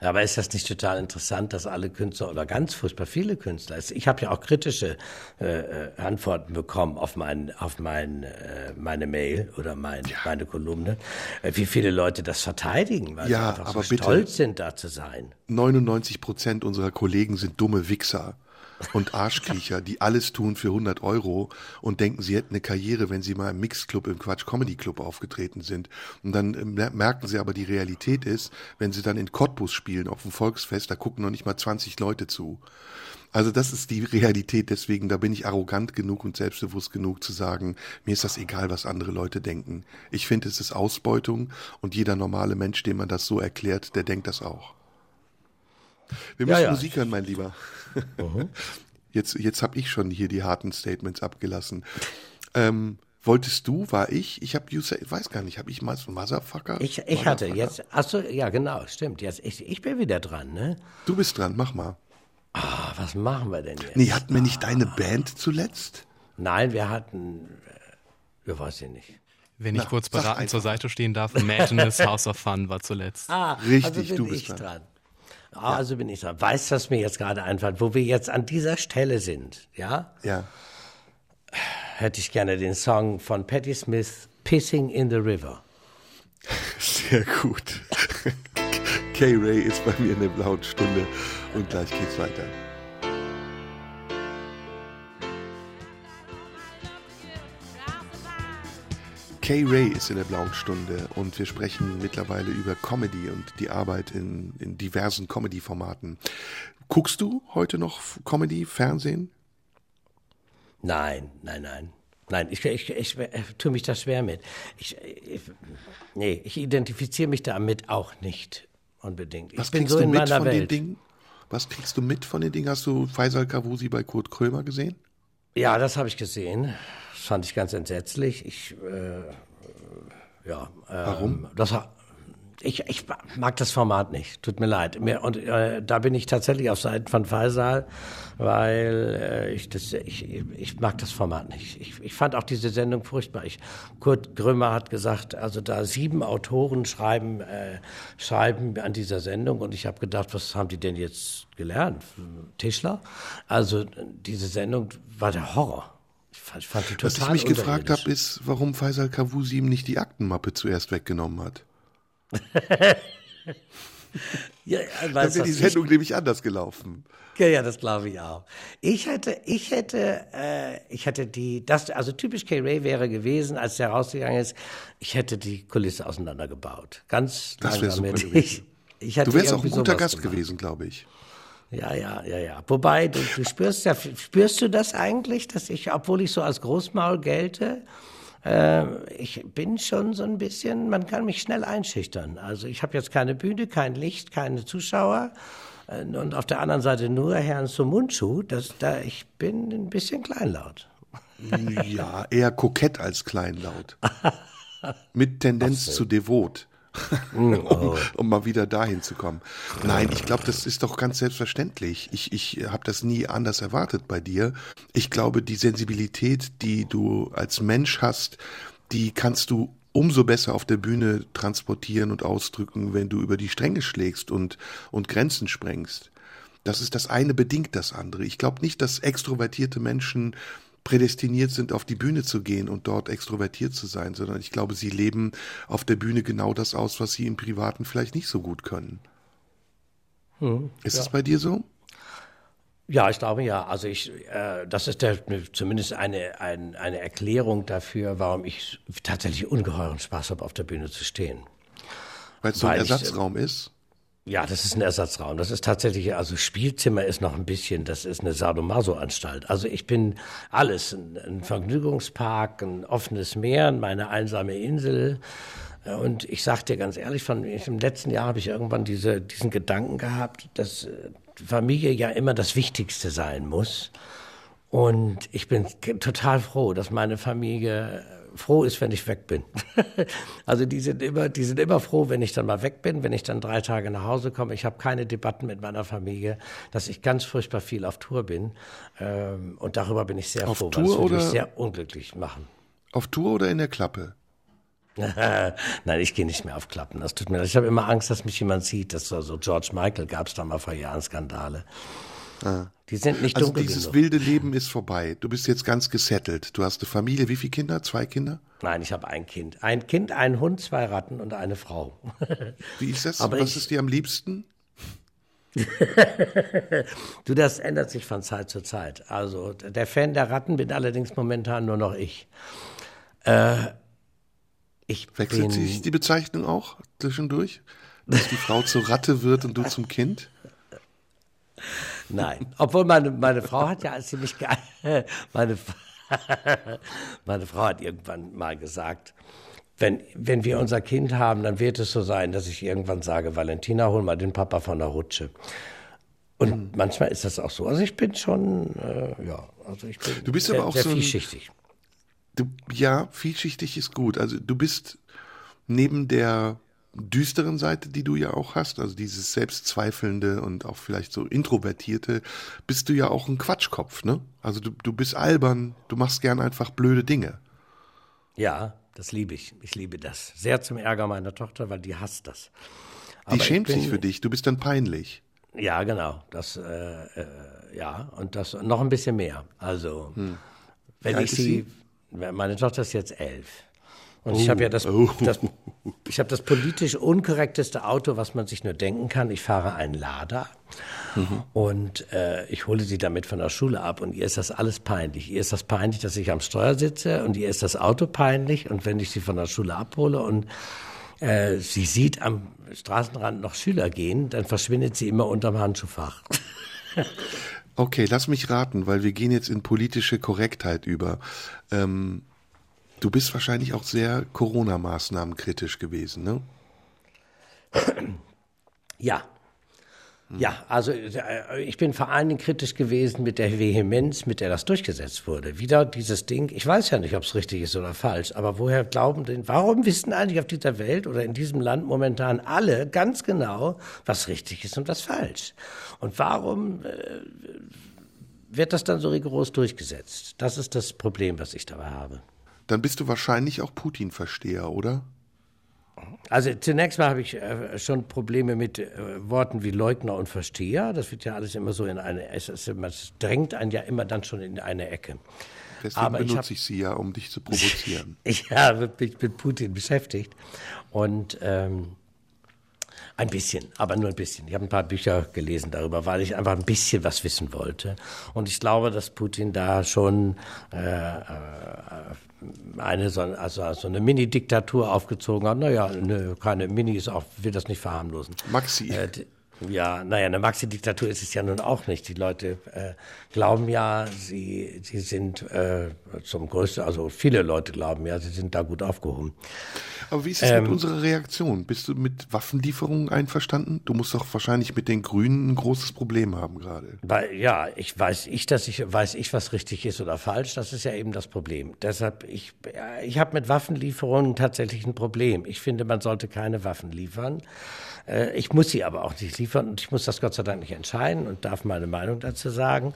Aber ist das nicht total interessant, dass alle Künstler oder ganz furchtbar viele Künstler, ich habe ja auch kritische äh, äh, Antworten bekommen auf, mein, auf mein, äh, meine Mail oder mein, ja. meine Kolumne, äh, wie viele Leute das verteidigen, weil ja, sie einfach aber so bitte, stolz sind, da zu sein. 99 Prozent unserer Kollegen sind dumme Wichser und Arschkriecher, die alles tun für 100 Euro und denken, sie hätten eine Karriere, wenn sie mal im Mixclub, im Quatsch Comedy Club aufgetreten sind. Und dann äh, merken sie aber, die Realität ist, wenn sie dann in Cottbus spielen auf dem Volksfest, da gucken noch nicht mal 20 Leute zu. Also das ist die Realität, deswegen da bin ich arrogant genug und selbstbewusst genug zu sagen, mir ist das egal, was andere Leute denken. Ich finde, es ist Ausbeutung und jeder normale Mensch, dem man das so erklärt, der denkt das auch. Wir müssen ja, ja. Musik hören, mein Lieber. Uh-huh. (laughs) Jetzt, jetzt habe ich schon hier die harten Statements abgelassen. Ähm, wolltest du, war ich? Ich habe, ich weiß gar nicht, habe ich mal so Motherfucker? Ich, ich hatte jetzt, achso, ja genau, stimmt. Jetzt, ich, ich bin wieder dran, ne? Du bist dran, mach mal. Ah, was machen wir denn jetzt? Nee, hatten wir nicht deine Band zuletzt? Nein, wir hatten, äh, ja, weiß ich nicht. Wenn ich Na, kurz beratend zur Seite stehen darf, Madness (laughs) House of Fun war zuletzt. Ah, richtig, also du bist dran. dran. Also bin ich dran. Weißt du, was mir jetzt gerade einfällt, wo wir jetzt an dieser Stelle sind, ja? Ja. Hätte ich gerne den Song von Patti Smith, Pissing in the River. Sehr gut. (laughs) Kay Ray ist bei mir in der blauen Stunde und gleich geht's weiter. Kay Ray ist in der blauen Stunde und wir sprechen mittlerweile über Comedy und die Arbeit in, in diversen Comedy-Formaten. Guckst du heute noch Comedy, Fernsehen? Nein, nein, nein. Nein, ich, ich, ich, ich tue mich da schwer mit. Ich, ich, nee, ich identifiziere mich damit auch nicht unbedingt. Ich Was bin kriegst so du in mit meiner von Welt. den Dingen? Was kriegst du mit von den Dingen? Hast du Faisal Kavusi bei Kurt Krömer gesehen? Ja, das habe ich gesehen fand ich ganz entsetzlich. Ich, äh, ja. Ähm, Warum? Das, ich, ich mag das Format nicht. Tut mir leid. Und äh, da bin ich tatsächlich auf Seiten von Faisal, weil äh, ich, das, ich, ich mag das Format nicht. Ich, ich fand auch diese Sendung furchtbar. Ich, Kurt Grömer hat gesagt, also da sieben Autoren schreiben, äh, schreiben an dieser Sendung und ich habe gedacht, was haben die denn jetzt gelernt? Tischler? Also diese Sendung war der Horror. Ich Was ich mich gefragt habe, ist, warum Faisal Kavusi ihm nicht die Aktenmappe zuerst weggenommen hat. (laughs) ja, Dann wäre die Sendung ich, nämlich anders gelaufen. Ja, ja, das glaube ich auch. Ich hätte, ich hätte, äh, ich hätte die, das, also typisch Kay Ray wäre gewesen, als der rausgegangen ist, ich hätte die Kulisse auseinandergebaut. Ganz das langsam. Super ich, ich du wärst auch ein guter Gast gemacht. gewesen, glaube ich. Ja, ja, ja, ja. Wobei, du, du spürst ja, spürst du das eigentlich, dass ich, obwohl ich so als Großmaul gelte, äh, ich bin schon so ein bisschen, man kann mich schnell einschüchtern. Also ich habe jetzt keine Bühne, kein Licht, keine Zuschauer äh, und auf der anderen Seite nur Herrn Sumunchu, dass da ich bin ein bisschen kleinlaut. Ja, eher kokett als kleinlaut. Mit Tendenz so. zu devot. (laughs) um, (laughs) um, mal wieder dahin zu kommen. Nein, ich glaube, das ist doch ganz selbstverständlich. Ich, ich habe das nie anders erwartet bei dir. Ich glaube, die Sensibilität, die du als Mensch hast, die kannst du umso besser auf der Bühne transportieren und ausdrücken, wenn du über die Stränge schlägst und, und Grenzen sprengst. Das ist das eine bedingt das andere. Ich glaube nicht, dass extrovertierte Menschen prädestiniert sind, auf die Bühne zu gehen und dort extrovertiert zu sein, sondern ich glaube, sie leben auf der Bühne genau das aus, was sie im Privaten vielleicht nicht so gut können. Hm, ist ja. das bei dir so? Ja, ich glaube ja. Also ich, äh, das ist der, zumindest eine, ein, eine Erklärung dafür, warum ich tatsächlich ungeheuren Spaß habe, auf der Bühne zu stehen. Weil es so ein Ersatzraum ich, ist? Ja, das ist ein Ersatzraum. Das ist tatsächlich, also Spielzimmer ist noch ein bisschen, das ist eine Sadomaso-Anstalt. Also ich bin alles, ein, ein Vergnügungspark, ein offenes Meer, meine einsame Insel. Und ich sag dir ganz ehrlich, von, im letzten Jahr habe ich irgendwann diese, diesen Gedanken gehabt, dass äh, Familie ja immer das Wichtigste sein muss. Und ich bin total froh, dass meine Familie froh ist, wenn ich weg bin. (laughs) also die sind immer, die sind immer froh, wenn ich dann mal weg bin, wenn ich dann drei Tage nach Hause komme. Ich habe keine Debatten mit meiner Familie, dass ich ganz furchtbar viel auf Tour bin. Ähm, und darüber bin ich sehr auf froh, Tour weil würde mich sehr unglücklich machen. Auf Tour oder in der Klappe? (laughs) Nein, ich gehe nicht mehr auf Klappen. Das tut mir leid. Ich habe immer Angst, dass mich jemand sieht. Das war so George Michael gab es da mal vor Jahren Skandale. Ah. Die sind nicht also dunkel dieses genug. wilde Leben ist vorbei. Du bist jetzt ganz gesettelt. Du hast eine Familie. Wie viele Kinder? Zwei Kinder? Nein, ich habe ein Kind. Ein Kind, ein Hund, zwei Ratten und eine Frau. (laughs) Wie ist das? Aber Was ich, ist dir am liebsten? (laughs) du, das ändert sich von Zeit zu Zeit. Also der Fan der Ratten bin allerdings momentan nur noch ich. Äh, ich Wechselt sich die Bezeichnung auch zwischendurch? Dass die Frau zur Ratte wird und du zum Kind? (laughs) Nein. Obwohl meine, meine Frau hat ja als sie mich (laughs) meine, (laughs) meine Frau hat irgendwann mal gesagt, wenn, wenn wir unser Kind haben, dann wird es so sein, dass ich irgendwann sage, Valentina, hol mal den Papa von der Rutsche. Und mhm. manchmal ist das auch so. Also ich bin schon, äh, ja, also ich bin du bist sehr, aber auch sehr so ein, vielschichtig. Du, ja, vielschichtig ist gut. Also du bist neben der düsteren Seite, die du ja auch hast, also dieses selbstzweifelnde und auch vielleicht so introvertierte, bist du ja auch ein Quatschkopf, ne? Also du, du bist albern, du machst gern einfach blöde Dinge. Ja, das liebe ich. Ich liebe das. Sehr zum Ärger meiner Tochter, weil die hasst das. Aber die schämt bin, sich für dich, du bist dann peinlich. Ja, genau. Das, äh, äh, ja, und das noch ein bisschen mehr. Also, hm. wenn ich sie, sie, meine Tochter ist jetzt elf. Und oh, ich habe ja das, oh. das, (laughs) ich habe das politisch unkorrekteste Auto, was man sich nur denken kann. Ich fahre einen Lader mhm. und äh, ich hole sie damit von der Schule ab und ihr ist das alles peinlich. Ihr ist das peinlich, dass ich am Steuer sitze und ihr ist das Auto peinlich und wenn ich sie von der Schule abhole und äh, sie sieht am Straßenrand noch Schüler gehen, dann verschwindet sie immer unterm Handschuhfach. Okay, lass mich raten, weil wir gehen jetzt in politische Korrektheit über. Ähm, Du bist wahrscheinlich auch sehr Corona-Maßnahmen kritisch gewesen, ne? (clears throat) Ja. Ja, also äh, ich bin vor allen Dingen kritisch gewesen mit der Vehemenz, mit der das durchgesetzt wurde. Wieder dieses Ding, ich weiß ja nicht, ob es richtig ist oder falsch, aber woher glauben denn, warum wissen eigentlich auf dieser Welt oder in diesem Land momentan alle ganz genau, was richtig ist und was falsch? Und warum äh, wird das dann so rigoros durchgesetzt? Das ist das Problem, was ich dabei habe dann bist du wahrscheinlich auch Putin-Versteher, oder? Also zunächst mal habe ich äh, schon Probleme mit äh, Worten wie Leugner und Versteher. Das wird ja alles immer so in eine, es, es, es drängt einen ja immer dann schon in eine Ecke. Deswegen Aber benutze ich, hab, ich, sie ja, um dich zu provozieren. ich habe mich mit Putin beschäftigt und ähm, ein bisschen, aber nur ein bisschen. Ich habe ein paar Bücher gelesen darüber, weil ich einfach ein bisschen was wissen wollte. Und ich glaube, dass Putin da schon äh, äh eine so, also, so eine Mini-Diktatur aufgezogen hat. Naja, ne, keine Mini ist auch, will das nicht verharmlosen. Maxi. Äh, Ja, naja, eine Maxi-Diktatur ist es ja nun auch nicht. Die Leute äh, glauben ja, sie, sie sind äh, zum größten, also viele Leute glauben ja, sie sind da gut aufgehoben. Aber wie ist es ähm, mit unserer Reaktion? Bist du mit Waffenlieferungen einverstanden? Du musst doch wahrscheinlich mit den Grünen ein großes Problem haben gerade. Ja, ich weiß ich, dass ich weiß ich, was richtig ist oder falsch. Das ist ja eben das Problem. Deshalb ich ich habe mit Waffenlieferungen tatsächlich ein Problem. Ich finde, man sollte keine Waffen liefern. Äh, ich muss sie aber auch nicht liefern und ich muss das Gott sei Dank nicht entscheiden und darf meine Meinung dazu sagen.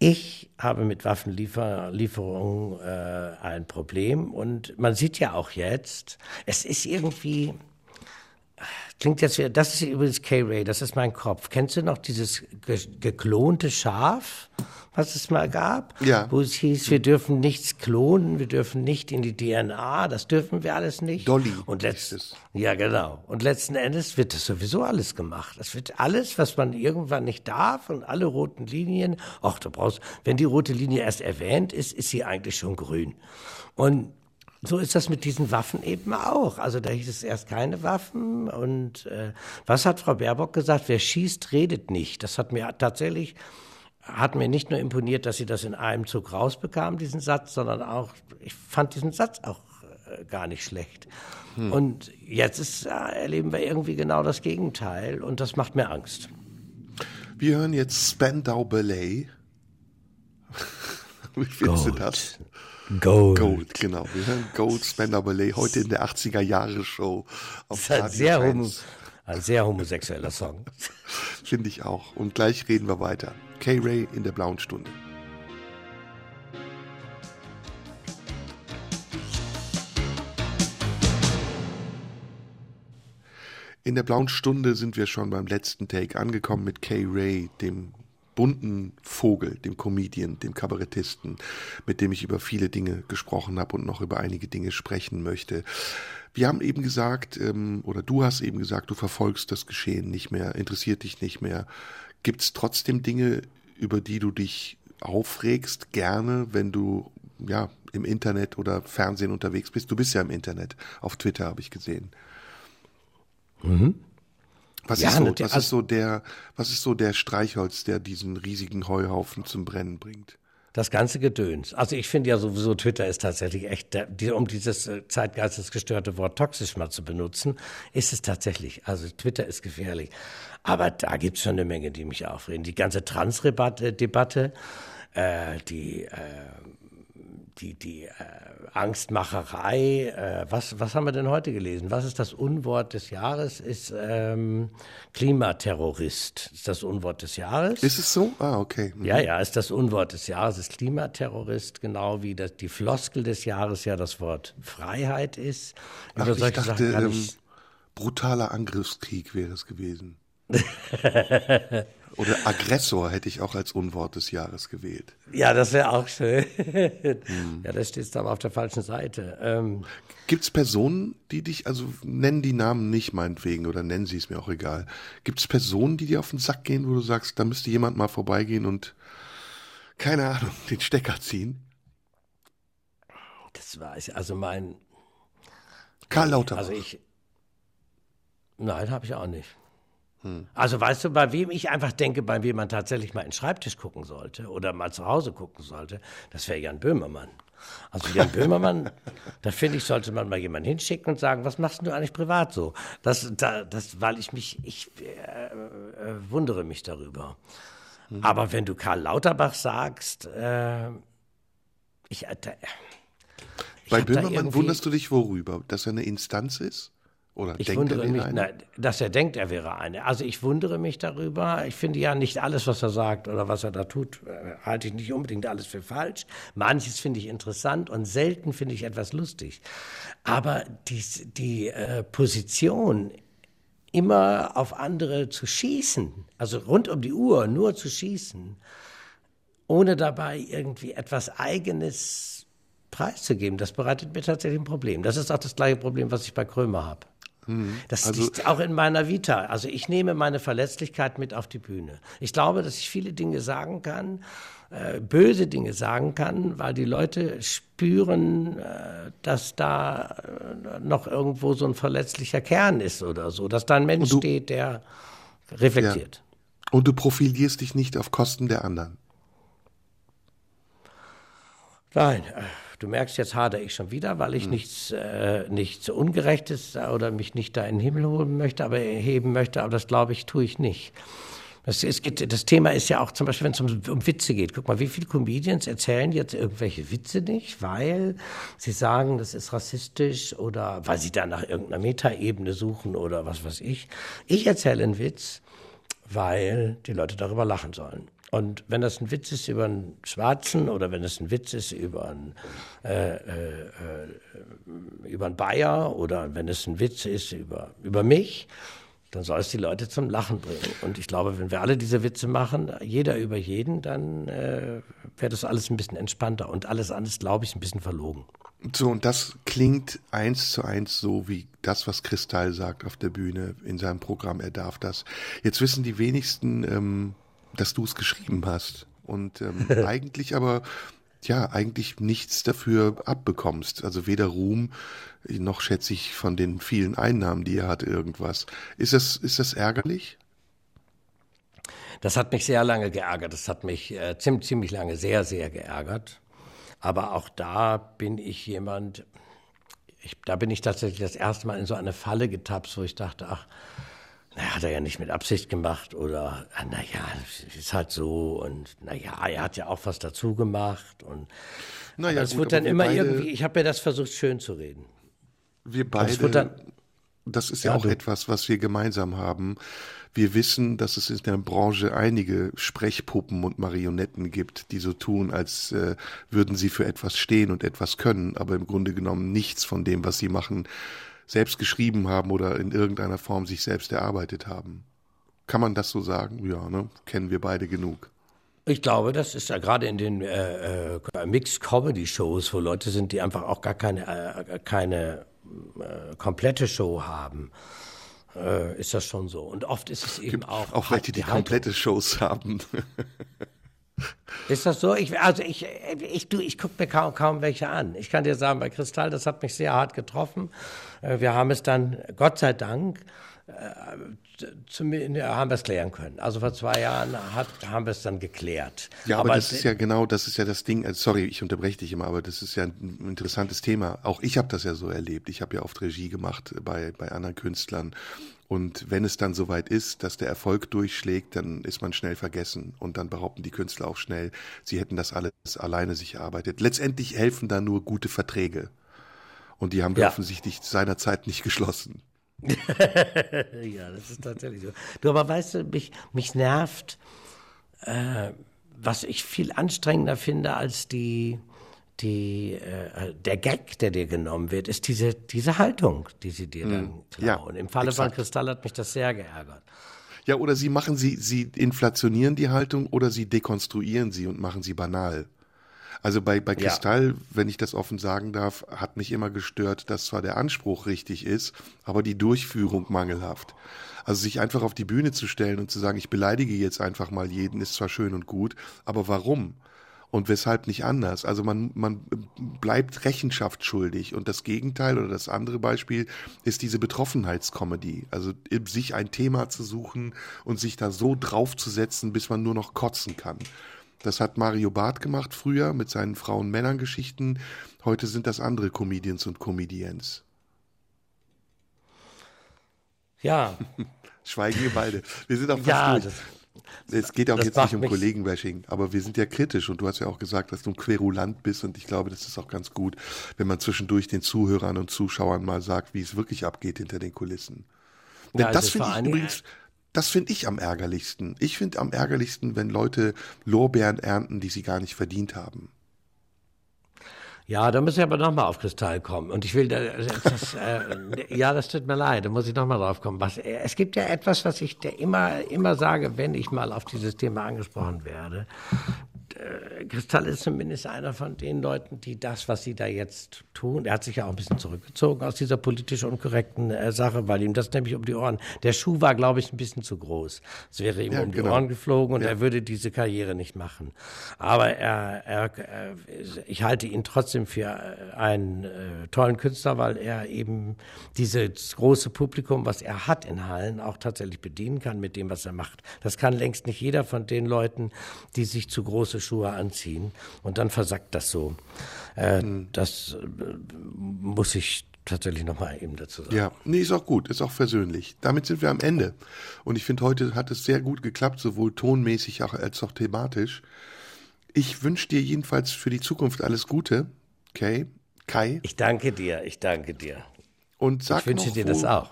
Ich habe mit Waffenlieferungen äh, ein Problem und man sieht ja auch jetzt, es ist irgendwie, klingt jetzt, das ist übrigens K-Ray, das ist mein Kopf. Kennst du noch dieses ge geklonte Schaf? Was es mal gab, ja. wo es hieß, wir dürfen nichts klonen, wir dürfen nicht in die DNA, das dürfen wir alles nicht. Dolly. Und letzt, ja, genau. Und letzten Endes wird das sowieso alles gemacht. Das wird alles, was man irgendwann nicht darf und alle roten Linien, ach, du brauchst, wenn die rote Linie erst erwähnt ist, ist sie eigentlich schon grün. Und so ist das mit diesen Waffen eben auch. Also da hieß es erst keine Waffen. Und äh, was hat Frau Baerbock gesagt? Wer schießt, redet nicht. Das hat mir tatsächlich hat mir nicht nur imponiert, dass sie das in einem Zug rausbekam, diesen Satz, sondern auch, ich fand diesen Satz auch äh, gar nicht schlecht. Hm. Und jetzt ist, erleben wir irgendwie genau das Gegenteil und das macht mir Angst. Wir hören jetzt Spandau Ballet. (laughs) Wie findest du das? Gold. Gold, genau. Wir hören Gold Spandau Ballet heute in der 80er Jahre Show auf das Radio sehr 1. Ein sehr homosexueller Song. (laughs) Finde ich auch. Und gleich reden wir weiter. K-Ray in der blauen Stunde. In der blauen Stunde sind wir schon beim letzten Take angekommen mit Kay Ray, dem bunten Vogel, dem Comedian, dem Kabarettisten, mit dem ich über viele Dinge gesprochen habe und noch über einige Dinge sprechen möchte. Wir haben eben gesagt, ähm, oder du hast eben gesagt, du verfolgst das Geschehen nicht mehr, interessiert dich nicht mehr. Gibt es trotzdem Dinge, über die du dich aufregst, gerne, wenn du ja im Internet oder Fernsehen unterwegs bist? Du bist ja im Internet, auf Twitter habe ich gesehen. Mhm. Was, ja, ist, so, was ist also so der, was ist so der Streichholz, der diesen riesigen Heuhaufen zum Brennen bringt? Das ganze Gedöns. Also ich finde ja sowieso, Twitter ist tatsächlich echt, um dieses äh, zeitgeistesgestörte Wort toxisch mal zu benutzen, ist es tatsächlich. Also Twitter ist gefährlich. Aber da gibt es schon eine Menge, die mich aufregen. Die ganze Transdebatte, äh, die, äh, die, die äh, Angstmacherei. Äh, was, was haben wir denn heute gelesen? Was ist das Unwort des Jahres? Ist ähm, Klimaterrorist. Ist das Unwort des Jahres? Ist es so? Ah, okay. Mhm. Ja, ja, ist das Unwort des Jahres, ist Klimaterrorist, genau wie das, die Floskel des Jahres ja das Wort Freiheit ist. Ach, Über ich dachte, ähm, brutaler Angriffskrieg wäre es gewesen. (laughs) Oder Aggressor hätte ich auch als Unwort des Jahres gewählt. Ja, das wäre auch schön. Hm. (laughs) Ja, das steht aber auf der falschen Seite. Ähm, Gibt es Personen, die dich, also nennen die Namen nicht meinetwegen oder nennen sie es mir auch egal. Gibt es Personen, die dir auf den Sack gehen, wo du sagst, da müsste jemand mal vorbeigehen und, keine Ahnung, (laughs) den Stecker ziehen? Das war ich, also mein. Karl Lauterbach. Also ich. Nein, habe ich auch nicht. Also weißt du, bei wem ich einfach denke, bei wem man tatsächlich mal in den Schreibtisch gucken sollte oder mal zu Hause gucken sollte, das wäre Jan Böhmermann. Also Jan Böhmermann, (laughs) da finde ich, sollte man mal jemanden hinschicken und sagen, was machst du eigentlich privat so? Das, da, das, weil ich mich, ich äh, äh, wundere mich darüber. Mhm. Aber wenn du Karl Lauterbach sagst, äh, ich, äh, ich bei Böhmermann wunderst du dich worüber, dass er eine Instanz ist? Oder ich wundere mich, na, dass er denkt, er wäre eine. Also ich wundere mich darüber. Ich finde ja nicht alles, was er sagt oder was er da tut, äh, halte ich nicht unbedingt alles für falsch. Manches finde ich interessant und selten finde ich etwas lustig. Aber die, die äh, Position, immer auf andere zu schießen, also rund um die Uhr nur zu schießen, ohne dabei irgendwie etwas Eigenes preiszugeben, das bereitet mir tatsächlich ein Problem. Das ist auch das gleiche Problem, was ich bei Krömer habe. Mhm. Das also, liegt auch in meiner Vita. Also ich nehme meine Verletzlichkeit mit auf die Bühne. Ich glaube, dass ich viele Dinge sagen kann, äh, böse Dinge sagen kann, weil die Leute spüren, äh, dass da äh, noch irgendwo so ein verletzlicher Kern ist oder so, dass da ein Mensch steht, der reflektiert. Ja. Und du profilierst dich nicht auf Kosten der anderen. Nein, äh, du merkst, jetzt hadere ich schon wieder, weil ich hm. nichts, äh, nichts Ungerechtes oder mich nicht da in den Himmel holen möchte, aber heben möchte, aber das glaube ich, tue ich nicht. Das, es geht, das Thema ist ja auch zum Beispiel, wenn es um, um, Witze geht. Guck mal, wie viele Comedians erzählen jetzt irgendwelche Witze nicht, weil sie sagen, das ist rassistisch oder weil sie da nach irgendeiner Metaebene suchen oder was weiß ich. Ich erzähle einen Witz, weil die Leute darüber lachen sollen. Und wenn das ein Witz ist über einen Schwarzen oder wenn es ein Witz ist über einen, äh, äh, äh, über einen Bayer oder wenn es ein Witz ist über, über mich, dann soll es die Leute zum Lachen bringen. Und ich glaube, wenn wir alle diese Witze machen, jeder über jeden, dann äh, wäre das alles ein bisschen entspannter und alles anders, glaube ich, ein bisschen verlogen. So, und das klingt eins zu eins so wie das, was Kristall sagt auf der Bühne in seinem Programm. Er darf das. Jetzt wissen die wenigsten, ähm, dass du es geschrieben hast. Und ähm, (laughs) eigentlich aber, ja, eigentlich nichts dafür abbekommst. Also weder Ruhm, noch schätze ich von den vielen Einnahmen, die er hat, irgendwas. Ist das, ist das ärgerlich? Das hat mich sehr lange geärgert. Das hat mich äh, ziemlich, ziemlich lange sehr, sehr geärgert. Aber auch da bin ich jemand, ich, da bin ich tatsächlich das erste Mal in so eine Falle getappt, wo ich dachte, ach, naja, hat er ja nicht mit Absicht gemacht oder, ah, naja, ist halt so und naja, er hat ja auch was dazu gemacht und naja, es wird dann immer beide, irgendwie, ich habe mir das versucht schön zu reden. Wir beide, dann, das ist ja, ja auch du. etwas, was wir gemeinsam haben. Wir wissen, dass es in der Branche einige Sprechpuppen und Marionetten gibt, die so tun, als äh, würden sie für etwas stehen und etwas können, aber im Grunde genommen nichts von dem, was sie machen, selbst geschrieben haben oder in irgendeiner Form sich selbst erarbeitet haben. Kann man das so sagen? Ja, ne? kennen wir beide genug. Ich glaube, das ist ja gerade in den äh, äh, Mixed Comedy Shows, wo Leute sind, die einfach auch gar keine, äh, keine äh, komplette Show haben, äh, ist das schon so. Und oft ist es eben Gibt auch. Auch welche, die, die komplette Shows haben. (laughs) Ist das so? Ich, also ich, ich, du, ich gucke mir kaum, kaum welche an. Ich kann dir sagen, bei Kristall, das hat mich sehr hart getroffen. Äh, wir haben es dann, Gott sei Dank, äh, zumindest haben wir es klären können. Also vor zwei Jahren hat, haben wir es dann geklärt. Ja, aber, aber das ist ja genau, das ist ja das Ding. Also sorry, ich unterbreche dich immer, aber das ist ja ein interessantes Thema. Auch ich habe das ja so erlebt. Ich habe ja oft Regie gemacht bei bei anderen Künstlern und wenn es dann soweit ist, dass der Erfolg durchschlägt, dann ist man schnell vergessen. Und dann behaupten die Künstler auch schnell, sie hätten das alles alleine sich erarbeitet. Letztendlich helfen da nur gute Verträge. Und die haben wir ja. offensichtlich seinerzeit nicht geschlossen. (laughs) ja, das ist tatsächlich so. Du, aber weißt du, mich, mich nervt, äh, was ich viel anstrengender finde als die, die, äh, der Gag, der dir genommen wird, ist diese, diese Haltung, die sie dir dann hm. klauen. Ja, Im Falle exakt. von Kristall hat mich das sehr geärgert. Ja, oder sie machen sie, sie inflationieren die Haltung oder sie dekonstruieren sie und machen sie banal. Also bei, bei Kristall, ja. wenn ich das offen sagen darf, hat mich immer gestört, dass zwar der Anspruch richtig ist, aber die Durchführung mangelhaft. Also sich einfach auf die Bühne zu stellen und zu sagen, ich beleidige jetzt einfach mal jeden, ist zwar schön und gut, aber warum? Und weshalb nicht anders. Also man, man bleibt Rechenschaft schuldig. Und das Gegenteil oder das andere Beispiel ist diese Betroffenheitskomödie. Also sich ein Thema zu suchen und sich da so draufzusetzen, bis man nur noch kotzen kann. Das hat Mario Barth gemacht früher mit seinen Frauen-Männern-Geschichten. Heute sind das andere Comedians und Comedians. Ja. (laughs) Schweigen wir beide. Wir sind auch fast ja, durch. Es geht auch jetzt nicht um Kollegenbashing, aber wir sind ja kritisch und du hast ja auch gesagt, dass du ein Querulant bist und ich glaube, das ist auch ganz gut, wenn man zwischendurch den Zuhörern und Zuschauern mal sagt, wie es wirklich abgeht hinter den Kulissen. Denn ja, das finde ich übrigens, das finde ich am ärgerlichsten. Ich finde am ärgerlichsten, wenn Leute Lorbeeren ernten, die sie gar nicht verdient haben. Ja, da muss ich aber nochmal auf Kristall kommen. Und ich will, das, äh, ja, das tut mir leid, da muss ich nochmal drauf kommen. Was, äh, es gibt ja etwas, was ich immer, immer sage, wenn ich mal auf dieses Thema angesprochen werde. Kristall ist zumindest einer von den Leuten, die das, was sie da jetzt tun, er hat sich ja auch ein bisschen zurückgezogen aus dieser politisch unkorrekten äh, Sache, weil ihm das nämlich um die Ohren, der Schuh war, glaube ich, ein bisschen zu groß. Es wäre ihm ja, um die genau. Ohren geflogen und ja. er würde diese Karriere nicht machen. Aber er, er, ich halte ihn trotzdem für einen äh, tollen Künstler, weil er eben dieses große Publikum, was er hat in Hallen, auch tatsächlich bedienen kann mit dem, was er macht. Das kann längst nicht jeder von den Leuten, die sich zu große Schuhe anziehen. Und dann versackt das so. Äh, mhm. Das äh, muss ich tatsächlich nochmal eben dazu sagen. Ja, nee, ist auch gut, ist auch versöhnlich. Damit sind wir am Ende. Und ich finde, heute hat es sehr gut geklappt, sowohl tonmäßig als auch thematisch. Ich wünsche dir jedenfalls für die Zukunft alles Gute, Kay. Kai. Ich danke dir, ich danke dir. Und sag ich wünsche noch, dir wo, das auch.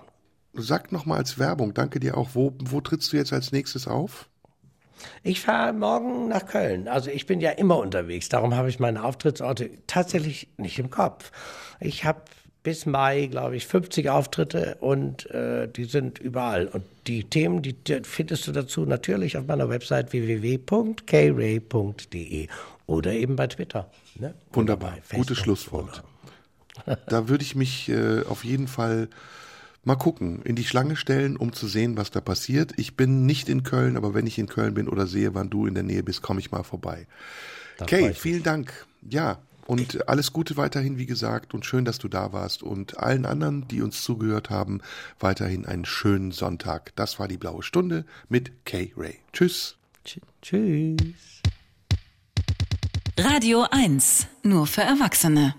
Sag noch mal als Werbung, danke dir auch. Wo, wo trittst du jetzt als nächstes auf? Ich fahre morgen nach Köln. Also ich bin ja immer unterwegs. Darum habe ich meine Auftrittsorte tatsächlich nicht im Kopf. Ich habe bis Mai, glaube ich, 50 Auftritte und äh, die sind überall. Und die Themen, die, findest du dazu natürlich auf meiner Website www.kray.de oder eben bei Twitter. Ne? Wunderbar, gutes Schlusswort. da würde ich mich äh, auf jeden Fall mal gucken, in die Schlange stellen, um zu sehen, was da passiert. Ich bin nicht in Köln, aber wenn ich in Köln bin oder sehe, wann du in der Nähe bist, komme ich mal vorbei. Okay, vielen Dank. Ja, und alles Gute weiterhin, wie gesagt, und schön, dass du da warst. Und allen anderen, die uns zugehört haben, weiterhin einen schönen Sonntag. Das war die blaue Stunde mit Kay Ray. Tschüss. Tschüss. Radio 1, nur für Erwachsene.